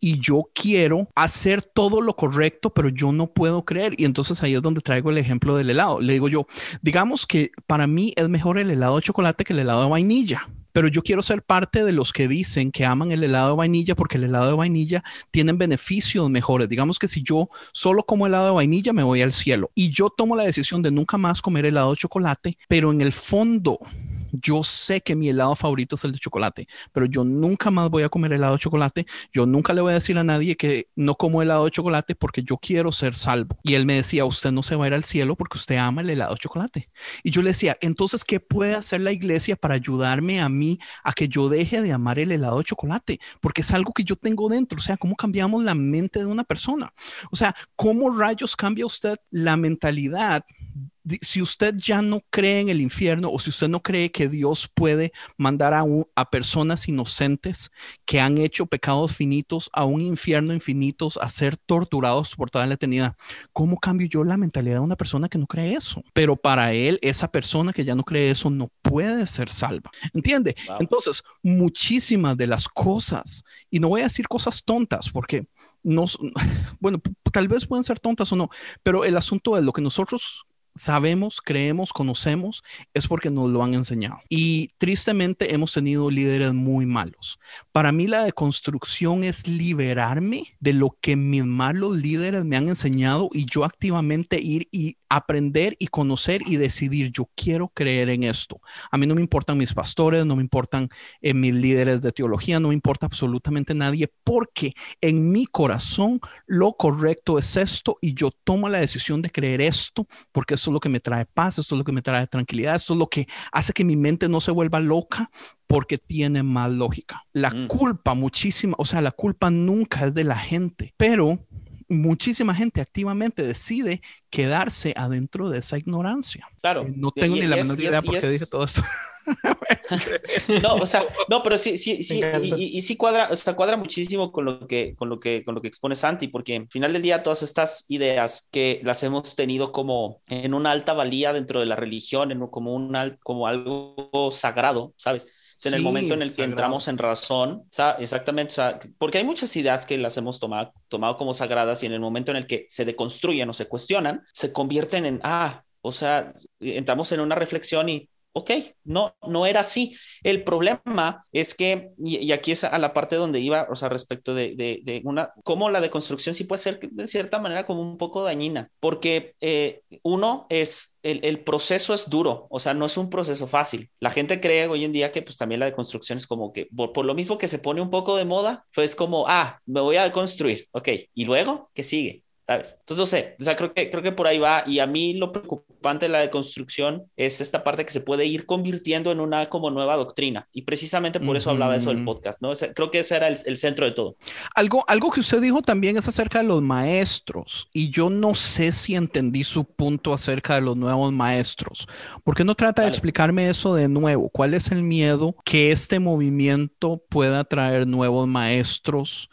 y yo quiero hacer todo lo correcto, pero yo no puedo creer. Y entonces ahí es donde traigo el ejemplo del helado. Le digo yo, digamos que para mí es mejor el helado de chocolate que el helado de vainilla pero yo quiero ser parte de los que dicen que aman el helado de vainilla porque el helado de vainilla tiene beneficios mejores. Digamos que si yo solo como helado de vainilla me voy al cielo y yo tomo la decisión de nunca más comer helado de chocolate, pero en el fondo yo sé que mi helado favorito es el de chocolate, pero yo nunca más voy a comer helado de chocolate. Yo nunca le voy a decir a nadie que no como helado de chocolate porque yo quiero ser salvo. Y él me decía, usted no se va a ir al cielo porque usted ama el helado de chocolate. Y yo le decía, entonces, ¿qué puede hacer la iglesia para ayudarme a mí a que yo deje de amar el helado de chocolate? Porque es algo que yo tengo dentro. O sea, ¿cómo cambiamos la mente de una persona? O sea, ¿cómo rayos cambia usted la mentalidad si usted ya no cree en el infierno o si usted no cree que Dios puede mandar a, a, personas inocentes que han hecho pecados finitos a un infierno infinitos a ser torturados por toda la eternidad, ¿cómo cambio yo la mentalidad de una persona que no cree eso? Pero para él, esa persona que ya no cree eso no puede ser salva. ¿Entiende? Entonces, muchísimas de las cosas, y no voy a decir cosas tontas porque no, bueno, tal vez pueden ser tontas o no, pero el asunto es lo que nosotros sabemos, creemos, conocemos, es porque nos lo han enseñado. Y tristemente hemos tenido líderes muy malos. Para mí la deconstrucción es liberarme de lo que mis malos líderes me han enseñado y yo activamente ir y aprender y conocer y decidir, yo quiero creer en esto. A mí no me importan mis pastores, no me importan eh, mis líderes de teología, no me importa absolutamente nadie, porque en mi corazón lo correcto es esto y yo tomo la decisión de creer esto, porque eso es lo que me trae paz, esto es lo que me trae tranquilidad, esto es lo que hace que mi mente no se vuelva loca porque tiene más lógica. La mm. culpa, muchísima, o sea, la culpa nunca es de la gente, pero muchísima gente activamente decide quedarse adentro de esa ignorancia. Claro. No tengo ni la menor idea por qué dije todo esto. no, o sea, no, pero sí, sí, sí, y, sí cuadra, o sea, cuadra muchísimo con lo que, con lo que, con lo que expone Santi, porque al final del día todas estas ideas que las hemos tenido como en una alta valía dentro de la religión, en, como un como algo sagrado, ¿sabes? en el momento en el que entramos en razón, exactamente, porque hay muchas ideas que las hemos tomado, tomado como sagradas y en el momento en el que se deconstruyen o se cuestionan, se convierten en, ah, o sea, entramos en una reflexión y ok, no, no era así. El problema es que, y, aquí es a la parte donde iba, o sea, respecto de, de, una, cómo la deconstrucción sí puede ser de cierta manera como un poco dañina, porque eh, uno es, el, el, proceso es duro, o sea, no es un proceso fácil. La gente cree hoy en día que pues también la deconstrucción es como que, por, por lo mismo que se pone un poco de moda, pues como, ah, me voy a deconstruir, ok, y luego, ¿qué sigue? Entonces, no sé, o sea, creo que, creo que por ahí va. Y a mí lo preocupante de la deconstrucción es esta parte que se puede ir convirtiendo en una como nueva doctrina. Y precisamente por eso hablaba eso del podcast, ¿no? creo que ese era el, el, centro de todo. Algo, algo que usted dijo también es acerca de los maestros. Y yo no sé si entendí su punto acerca de los nuevos maestros. ¿Por qué no trata de explicarme eso de nuevo? ¿Cuál es el miedo que este movimiento pueda traer nuevos maestros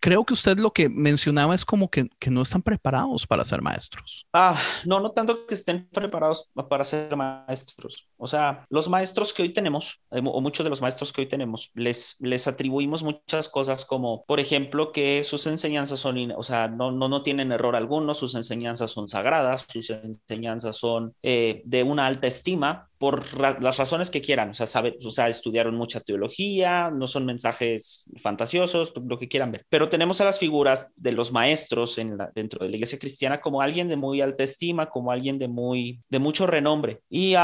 creo que usted lo que mencionaba es como que, que, no están preparados para ser maestros. Ah, no, no tanto que estén preparados para ser maestros. O sea, los maestros que hoy tenemos, eh, o muchos de los maestros que hoy tenemos, les, les atribuimos muchas cosas como, por ejemplo, que sus enseñanzas son, o sea, no, no, no tienen error alguno, sus enseñanzas son sagradas, sus enseñanzas son eh, de una alta estima, por las razones que quieran, o sea, sabe, o sea, estudiaron mucha teología, no son mensajes fantasiosos, lo que quieran ver. Pero tenemos a las figuras de los maestros dentro de la iglesia cristiana como alguien de muy alta estima, como alguien de muy de mucho renombre. Y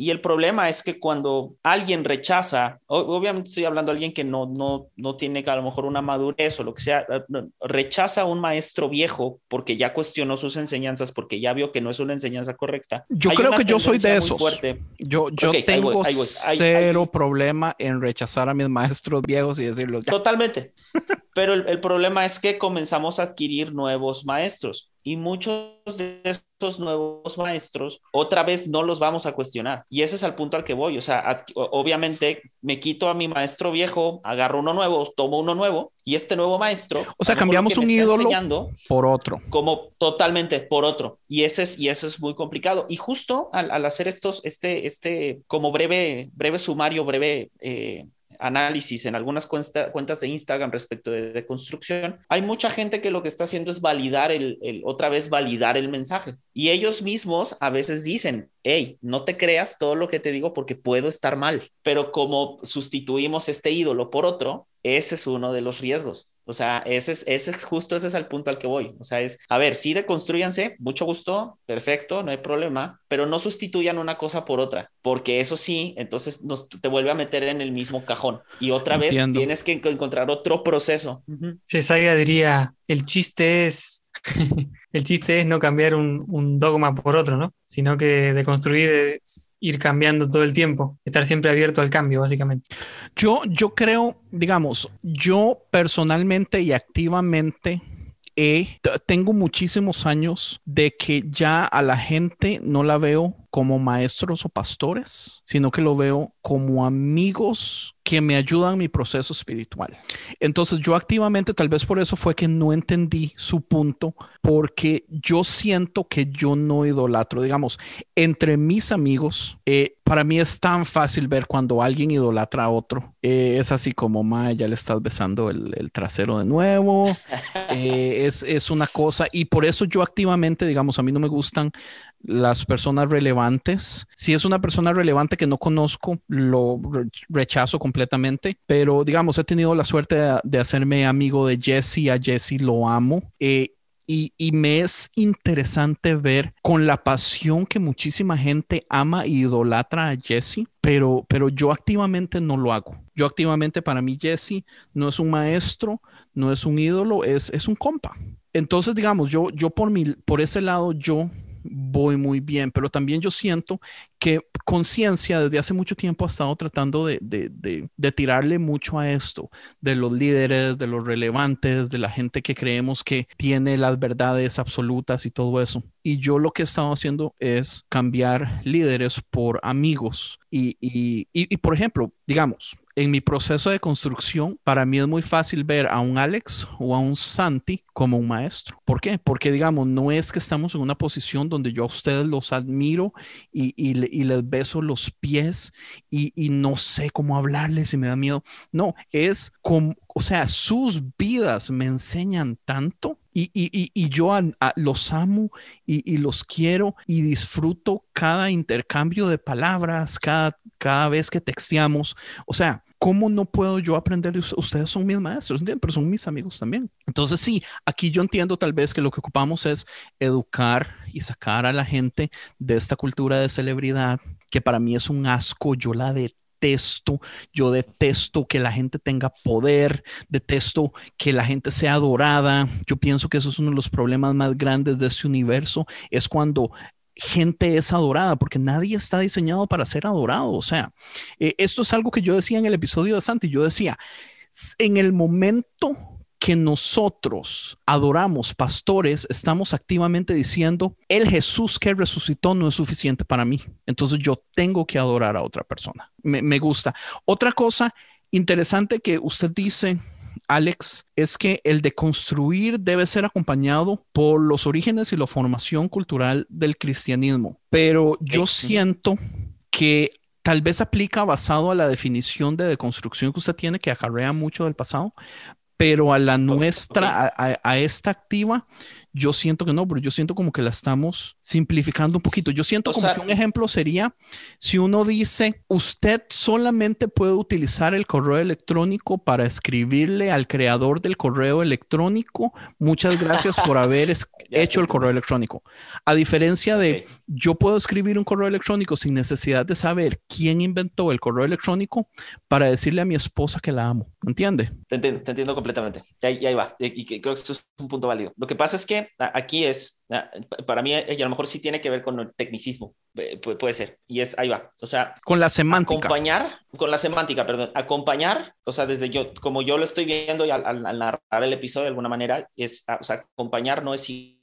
y el problema es que cuando alguien rechaza, obviamente estoy hablando de alguien que no, no, no tiene a lo mejor una madurez o lo que sea, eh, rechaza a un maestro viejo porque ya cuestionó sus enseñanzas, porque ya vio que no es una enseñanza correcta. Yo creo que yo soy de esos. Yo, yo tengo cero problema en rechazar a mis maestros viejos y decirlos. Totalmente. Pero el, el problema es que comenzamos a adquirir nuevos maestros y muchos de esos nuevos maestros otra vez no los vamos a cuestionar. Y ese es el punto al que voy. O sea, obviamente me quito a mi maestro viejo, agarro uno nuevo, tomo uno nuevo y este nuevo maestro. O sea, cambiamos un ídolo por otro. Como totalmente por otro. Y, ese es, y eso es muy complicado. Y justo al, al hacer estos, este, este, como breve, breve sumario, breve eh, análisis en algunas cuentas de Instagram respecto de, construcción, hay mucha gente que lo que está haciendo es validar el, el, otra vez validar el mensaje. Y ellos mismos a veces dicen, hey, no te creas todo lo que te digo porque puedo estar mal. Pero como sustituimos este ídolo por otro, ese es uno de los riesgos. O sea, ese es, ese es justo, ese es el punto al que voy. O sea, es, a ver, sí deconstruyanse, mucho gusto, perfecto, no hay problema, pero no sustituyan una cosa por otra, porque eso sí, entonces nos, te vuelve a meter en el mismo cajón y otra vez tienes que encontrar otro proceso. Uh diría, el chiste es el chiste es no cambiar un, dogma por otro, ¿no? Sino que de construir ir cambiando todo el tiempo, estar siempre abierto al cambio, básicamente. Yo, yo creo, digamos, yo personalmente y activamente tengo muchísimos años de que ya a la gente no la veo como maestros o pastores, sino que lo veo como amigos que me ayudan en mi proceso espiritual. Entonces yo activamente, tal vez por eso fue que no entendí su punto, porque yo siento que yo no idolatro, digamos, entre mis amigos, eh, para mí es tan fácil ver cuando alguien idolatra a otro. Eh, es así como, ma, ya le estás besando el, trasero de nuevo. Eh, es, es una cosa, y por eso yo activamente, digamos, a mí no me gustan las personas relevantes. Si es una persona relevante que no conozco, lo rechazo completamente, pero digamos, he tenido la suerte de, hacerme amigo de Jesse, a Jesse lo amo. Eh, y, y, me es interesante ver con la pasión que muchísima gente ama e idolatra a Jesse, pero, pero yo activamente no lo hago. Yo activamente para mí Jesse no es un maestro, no es un ídolo, es, es un compa. Entonces, digamos, yo, yo por, mi, por ese lado, yo voy muy bien, pero también yo siento que conciencia desde hace mucho tiempo ha estado tratando de, de, tirarle mucho a esto, de los líderes, de los relevantes, de la gente que creemos que tiene las verdades absolutas y todo eso. Y yo lo que he estado haciendo es cambiar líderes por amigos. Y, y, y por ejemplo, digamos, en mi proceso de construcción, para mí es muy fácil ver a un Alex o a un Santi como un maestro. ¿Por qué? Porque, digamos, no es que estamos en una posición donde yo a ustedes los admiro y, y, les beso los pies y, y, no sé cómo hablarles y me da miedo. No, es como, o sea, sus vidas me enseñan tanto y, y, y, yo los amo y, los quiero y disfruto cada intercambio de palabras, cada, cada vez que texteamos. O sea, ¿cómo no puedo yo aprender de ustedes? son mis maestros, pero son mis amigos también. Entonces, sí, aquí yo entiendo tal vez que lo que ocupamos es educar y sacar a la gente de esta cultura de celebridad, que para mí es un asco, yo la detesto, yo detesto que la gente tenga poder, detesto que la gente sea adorada. Yo pienso que eso es uno de los problemas más grandes de este universo, es cuando gente es adorada, porque nadie está diseñado para ser adorado. O sea, eh, esto es algo que yo decía en el episodio de Santi. Yo decía, en el momento que nosotros adoramos pastores, estamos activamente diciendo, el Jesús que resucitó no es suficiente para mí. Entonces yo tengo que adorar a otra persona. Me, me gusta. Otra cosa interesante que usted dice Alex, es que el de construir debe ser acompañado por los orígenes y la formación cultural del cristianismo. Pero yo siento que tal vez aplica basado a la definición de deconstrucción que usted tiene, que acarrea mucho del pasado, pero a la nuestra, a, esta activa, yo siento que no, pero yo siento como que la estamos simplificando un poquito. Yo siento como que un ejemplo sería si uno dice, usted solamente puede utilizar el correo electrónico para escribirle al creador del correo electrónico, muchas gracias por haber hecho el correo electrónico. A diferencia de, yo puedo escribir un correo electrónico sin necesidad de saber quién inventó el correo electrónico para decirle a mi esposa que la amo. ¿Entiende? Te entiendo, completamente. Y ahí, va. Y, creo que esto es un punto válido. Lo que pasa es que que aquí es, para mí, y a lo mejor sí tiene que ver con el tecnicismo, puede ser, y es, ahí va, o sea, con la semántica. Acompañar, con la semántica, perdón, acompañar, o sea, desde yo, como yo lo estoy viendo y al, narrar el episodio de alguna manera, es, o sea, acompañar no es igual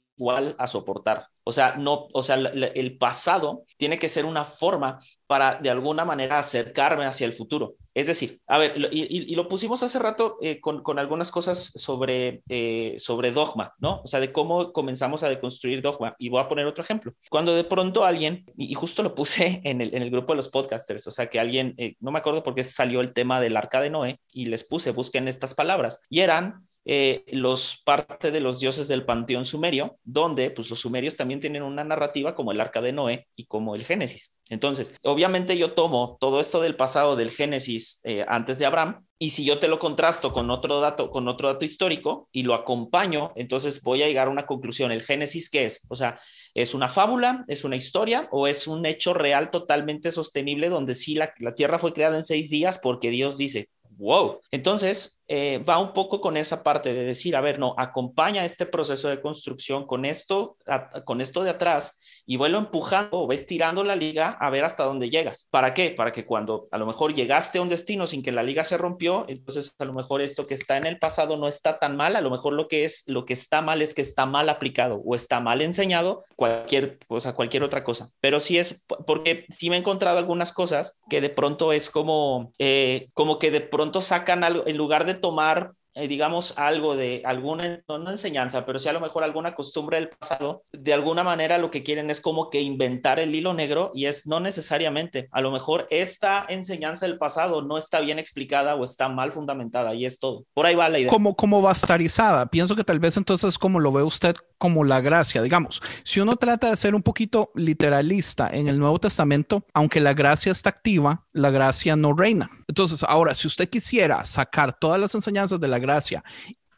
a soportar. O sea, no, o sea, el pasado tiene que ser una forma para de alguna manera acercarme hacia el futuro. Es decir, a ver, y, lo pusimos hace rato eh, con, con, algunas cosas sobre, eh, sobre dogma, ¿no? O sea, de cómo comenzamos a deconstruir dogma. Y voy a poner otro ejemplo. Cuando de pronto alguien, y, justo lo puse en el, en el, grupo de los podcasters, o sea, que alguien, eh, no me acuerdo por qué salió el tema del arca de Noé, y les puse, busquen estas palabras. Y eran eh, los parte de los dioses del panteón sumerio, donde pues los sumerios también tienen una narrativa como el arca de Noé y como el Génesis. Entonces, obviamente yo tomo todo esto del pasado del Génesis eh, antes de Abraham y si yo te lo contrasto con otro dato, con otro dato histórico y lo acompaño, entonces voy a llegar a una conclusión. ¿El Génesis qué es? O sea, ¿es una fábula? ¿Es una historia? ¿O es un hecho real totalmente sostenible donde sí la, la tierra fue creada en seis días porque Dios dice, wow. Entonces, eh, va un poco con esa parte de decir, a ver, no, acompaña este proceso de construcción con esto, con esto de atrás y vuelo empujando o ves tirando la liga a ver hasta dónde llegas. ¿Para qué? Para que cuando a lo mejor llegaste a un destino sin que la liga se rompió, entonces a lo mejor esto que está en el pasado no está tan mal, a lo mejor lo que es, lo que está mal es que está mal aplicado o está mal enseñado, cualquier, o sea, cualquier otra cosa. Pero sí es, porque sí me he encontrado algunas cosas que de pronto es como, eh, como que de pronto sacan algo, en lugar de tomar eh, digamos, algo de alguna, no enseñanza, pero sí a lo mejor alguna costumbre del pasado, de alguna manera lo que quieren es como que inventar el hilo negro y es no necesariamente. A lo mejor esta enseñanza del pasado no está bien explicada o está mal fundamentada y es todo. Por ahí va la idea. Como, como bastarizada. Pienso que tal vez entonces como lo ve usted como la gracia. Digamos, si uno trata de ser un poquito literalista en el Nuevo Testamento, aunque la gracia está activa, la gracia no reina. Entonces, ahora, si usted quisiera sacar todas las enseñanzas de la gracia,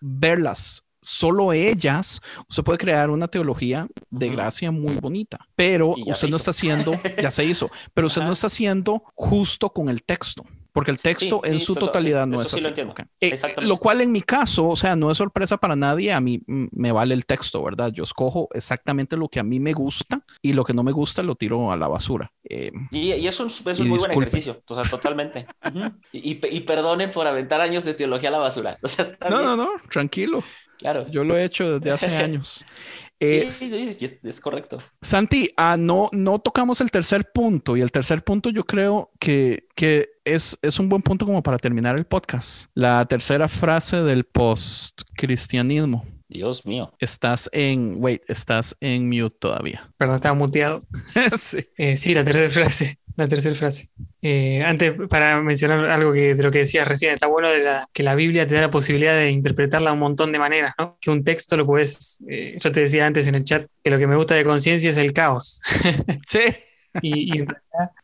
verlas solo ellas, usted puede crear una teología de gracia muy bonita, pero usted no está haciendo, ya se hizo, pero usted no está haciendo justo con el texto porque el texto en su totalidad no es así. Lo, eh, lo, cual en mi caso, o sea, no es sorpresa para nadie, a mí me vale el texto, ¿verdad? Yo escojo exactamente lo que a mí me gusta y lo que no me gusta lo tiro a la basura. Eh, y, eso es, un muy buen ejercicio, o sea, totalmente. y, y, perdonen por aventar años de teología a la basura. no, no, no, tranquilo. Claro. Yo lo he hecho desde hace años. sí, sí, es, correcto. Santi, ah, no, no tocamos el tercer punto y el tercer punto yo creo que, que es, es un buen punto como para terminar el podcast. La tercera frase del post-cristianismo. Dios mío. Estás en, wait, estás en mute todavía. Perdón, estaba muteado. sí. Eh, sí, la tercera frase la tercera frase. Eh, antes, para mencionar algo que, de lo que decías recién, está bueno de que la Biblia te da la posibilidad de interpretarla un montón de maneras, ¿no? Que un texto lo puedes, eh, yo te decía antes en el chat, que lo que me gusta de conciencia es el caos. sí. Y,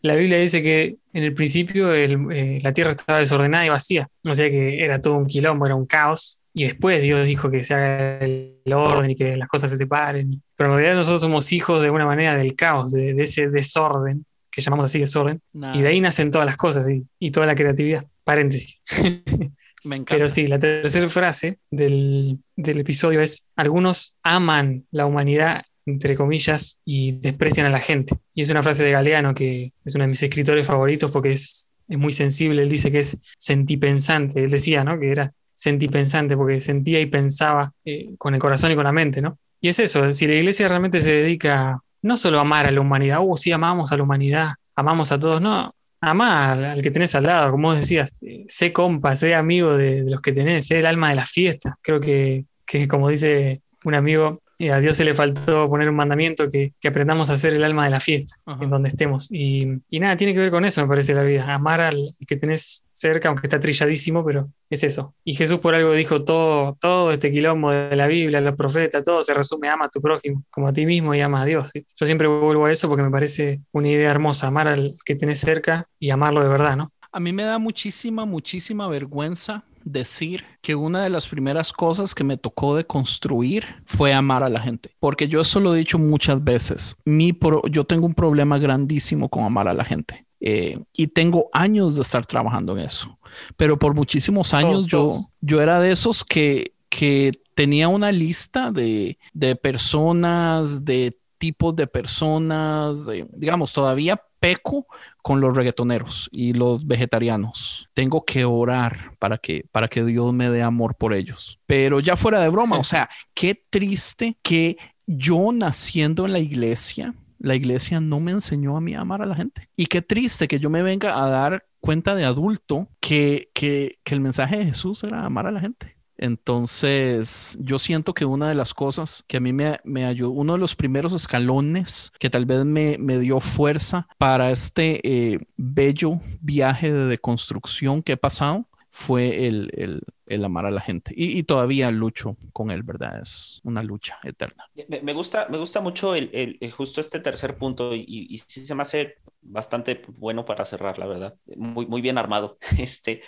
la Biblia dice que en el principio eh, la tierra estaba desordenada y vacía, o sea que era todo un quilombo, era un caos, y después Dios dijo que se haga el orden y que las cosas se separen. Pero en realidad nosotros somos hijos de alguna manera del caos, de ese desorden que llamamos así desorden, y de ahí nacen todas las cosas y, toda la creatividad. Paréntesis. Me encanta. Pero sí, la tercera frase del, del episodio es, algunos aman la humanidad entre comillas, y desprecian a la gente. Y es una frase de Galeano que es uno de mis escritores favoritos porque es, es muy sensible. Él dice que es sentipensante. Él decía, ¿no? Que era sentipensante porque sentía y pensaba eh, con el corazón y con la mente, ¿no? Y es eso, si la iglesia realmente se dedica no solo amar a la humanidad, oh, sí, amamos a la humanidad, amamos a todos, no, amar al, que tenés al lado, como vos decías, eh, sé compa, sé amigo de, los que tenés, sé el alma de la fiesta. Creo que, que como dice un amigo, y a Dios se le faltó poner un mandamiento que, aprendamos a ser el alma de la fiesta, en donde estemos. Y, nada, tiene que ver con eso, me parece, la vida. Amar al que tenés cerca, aunque está trilladísimo, pero es eso. Y Jesús por algo dijo todo, todo este quilombo de la Biblia, los profetas, todo se resume, ama a tu prójimo como a ti mismo y ama a Dios. Yo siempre vuelvo a eso porque me parece una idea hermosa, amar al que tenés cerca y amarlo de verdad, ¿no? A mí me da muchísima, muchísima vergüenza decir que una de las primeras cosas que me tocó de construir fue amar a la gente. Porque yo eso lo he dicho muchas veces. Mi yo tengo un problema grandísimo con amar a la gente. Eh, y tengo años de estar trabajando en eso. Pero por muchísimos años yo, yo era de esos que, que tenía una lista de, de personas, de tipos de personas, de- digamos, todavía peco con los reggaetoneros y los vegetarianos. Tengo que orar para que, para que Dios me dé amor por ellos. Pero ya fuera de broma, o sea, qué triste que yo naciendo en la iglesia, la iglesia no me enseñó a mí a amar a la gente. Y qué triste que yo me venga a dar cuenta de adulto que, que, que el mensaje de Jesús era amar a la gente. Entonces, yo siento que una de las cosas que a mí me, me ayudó, uno de los primeros escalones que tal vez me, dio fuerza para este eh, bello viaje de deconstrucción que he pasado fue el- el amar a la gente. Y, todavía lucho con él, ¿verdad? Es una lucha eterna. Me, gusta, me gusta mucho el, justo este tercer punto y, y sí se me hace bastante bueno para cerrar, la verdad. Muy, muy bien armado. Este,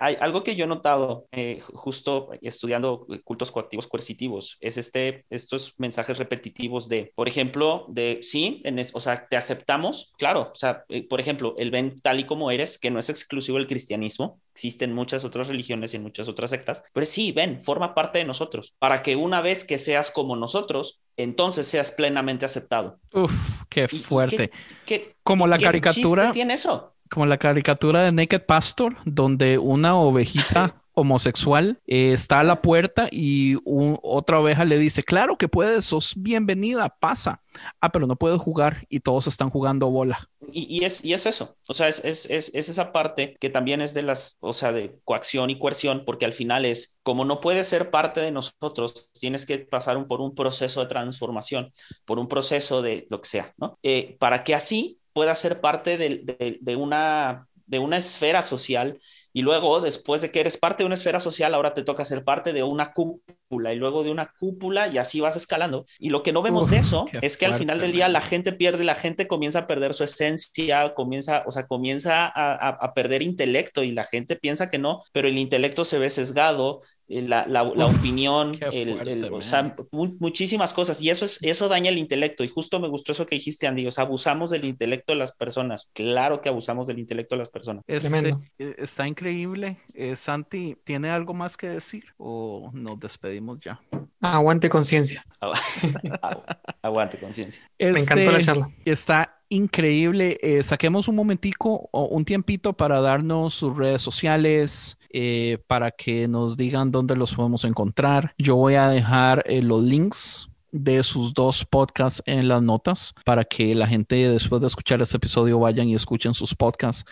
hay algo que yo he notado eh, ju- justo estudiando cultos coactivos coercitivos, es este, estos mensajes repetitivos de, por ejemplo, de sí, en es- o sea, te aceptamos, claro, o sea, eh, por ejemplo, el ven tal y como eres, que no es exclusivo del cristianismo, existen muchas otras religiones y en muchas otras sectas, pero sí, ven, forma parte de nosotros, para que una vez que seas como nosotros, entonces seas plenamente aceptado. Uf, qué ¿Y- y fuerte. ¿Qué, Como la qué caricatura. tiene eso? como la caricatura de Naked Pastor, donde una ovejita homosexual eh, está a la puerta y otra oveja le dice, claro que puedes, sos bienvenida, pasa. Ah, pero no puedes jugar y todos están jugando bola. Y, es, y es eso, o sea, es, es, es, es esa parte que también es de las, o sea, de coacción y coerción, porque al final es, como no puedes ser parte de nosotros, tienes que pasar por un proceso de transformación, por un proceso de lo que sea, ¿no? Eh, para que así puedas ser parte de una, de una esfera social y luego, después de que eres parte de una esfera social, ahora te toca ser parte de una cúpula y luego de una cúpula y así vas escalando. Y lo que no vemos Uf, de eso es que al final del día man. la gente pierde, la gente comienza a perder su esencia, comienza, o sea, comienza a, a- a perder intelecto y la gente piensa que no, pero el intelecto se ve sesgado, la, la- la Uf, opinión, qué el- fuerte, el- o man. sea, mu- muchísimas cosas y eso es eso daña el intelecto y justo me gustó eso que dijiste Andy, o sea, abusamos del intelecto de las personas. Claro que abusamos del intelecto de las personas. Este, Tremendo. eh, está increíble. Eh, Santi, ¿tiene algo más que decir o nos despedimos ya? Aguante conciencia. Agu- Aguante conciencia. Me encantó la Este, charla. Está increíble. Eh, saquemos un momentico o un tiempito para darnos sus redes sociales, eh, para que nos digan dónde los podemos encontrar. Yo voy a dejar eh, los links de sus dos podcasts en las notas para que la gente después de escuchar este episodio vayan y escuchen sus podcasts.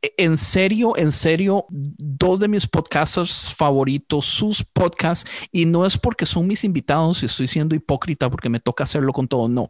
E- En serio, en serio, dos de mis podcasters favoritos, sus podcasts, y no es porque son mis invitados y estoy siendo hipócrita porque me toca hacerlo con todo, no.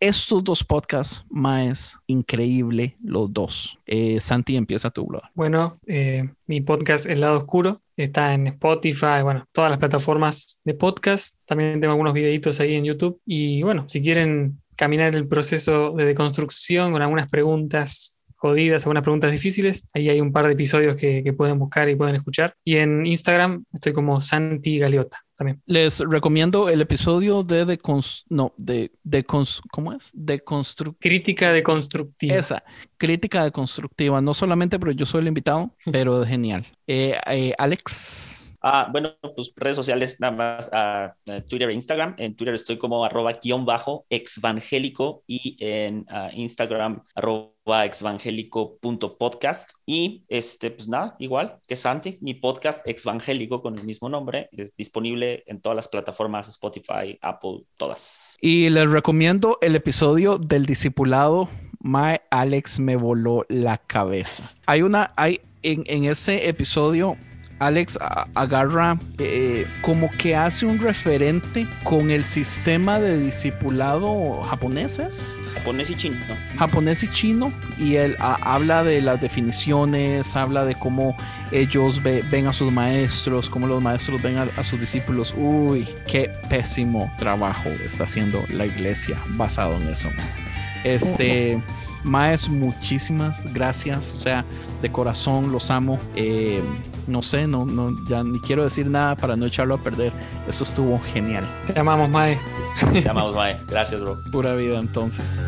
Estos dos podcasts, más increíble los dos. Eh, Santi, empieza tu blog. Bueno, eh, mi podcast El lado oscuro está en Spotify, bueno, todas las plataformas de podcast. También tengo algunos videitos ahí en YouTube. Y bueno, si quieren caminar el proceso de deconstrucción con algunas preguntas jodidas, algunas preguntas difíciles, ahí hay un par de episodios que, que pueden buscar y pueden escuchar. Y en Instagram estoy como Santi Galeota también. Les recomiendo el episodio de Decons... No, de... Decons... ¿Cómo es? Deconstru... Crítica deconstructiva. Esa, crítica deconstructiva. No solamente porque yo soy el invitado, pero genial. Eh, eh, Alex... Ah, bueno, pues redes sociales nada más a Twitter e Instagram. En Twitter estoy como arroba guion bajo exvangélico y en ah, Instagram arroba exvangélico punto podcast. Y este, pues nada, igual que Santi, mi podcast exvangélico con el mismo nombre es disponible en todas las plataformas Spotify, Apple, todas. Y les recomiendo el episodio del discipulado. My Alex me voló la cabeza. Hay una, hay en ese episodio, Alex agarra eh, como que hace un referente con el sistema de discipulado japoneses, Japonés y chino. japonés y chino, y él a- habla de las definiciones, habla de cómo ellos ve- ven a sus maestros, cómo los maestros ven a, a sus discípulos. Uy, qué pésimo trabajo está haciendo la iglesia basado en eso. Este, Maes, muchísimas gracias. O sea, de corazón los amo. Eh, no sé, no, no, ya ni quiero decir nada para no echarlo a perder. Eso estuvo genial. Te amamos, Mae. Te amamos, Mae. Gracias, bro. Pura vida entonces.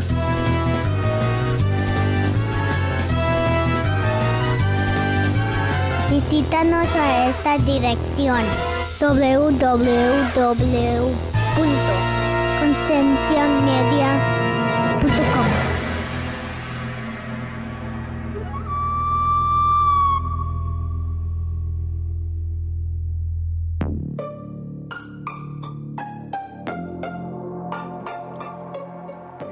Visítanos a esta dirección www.concienciamedia.com.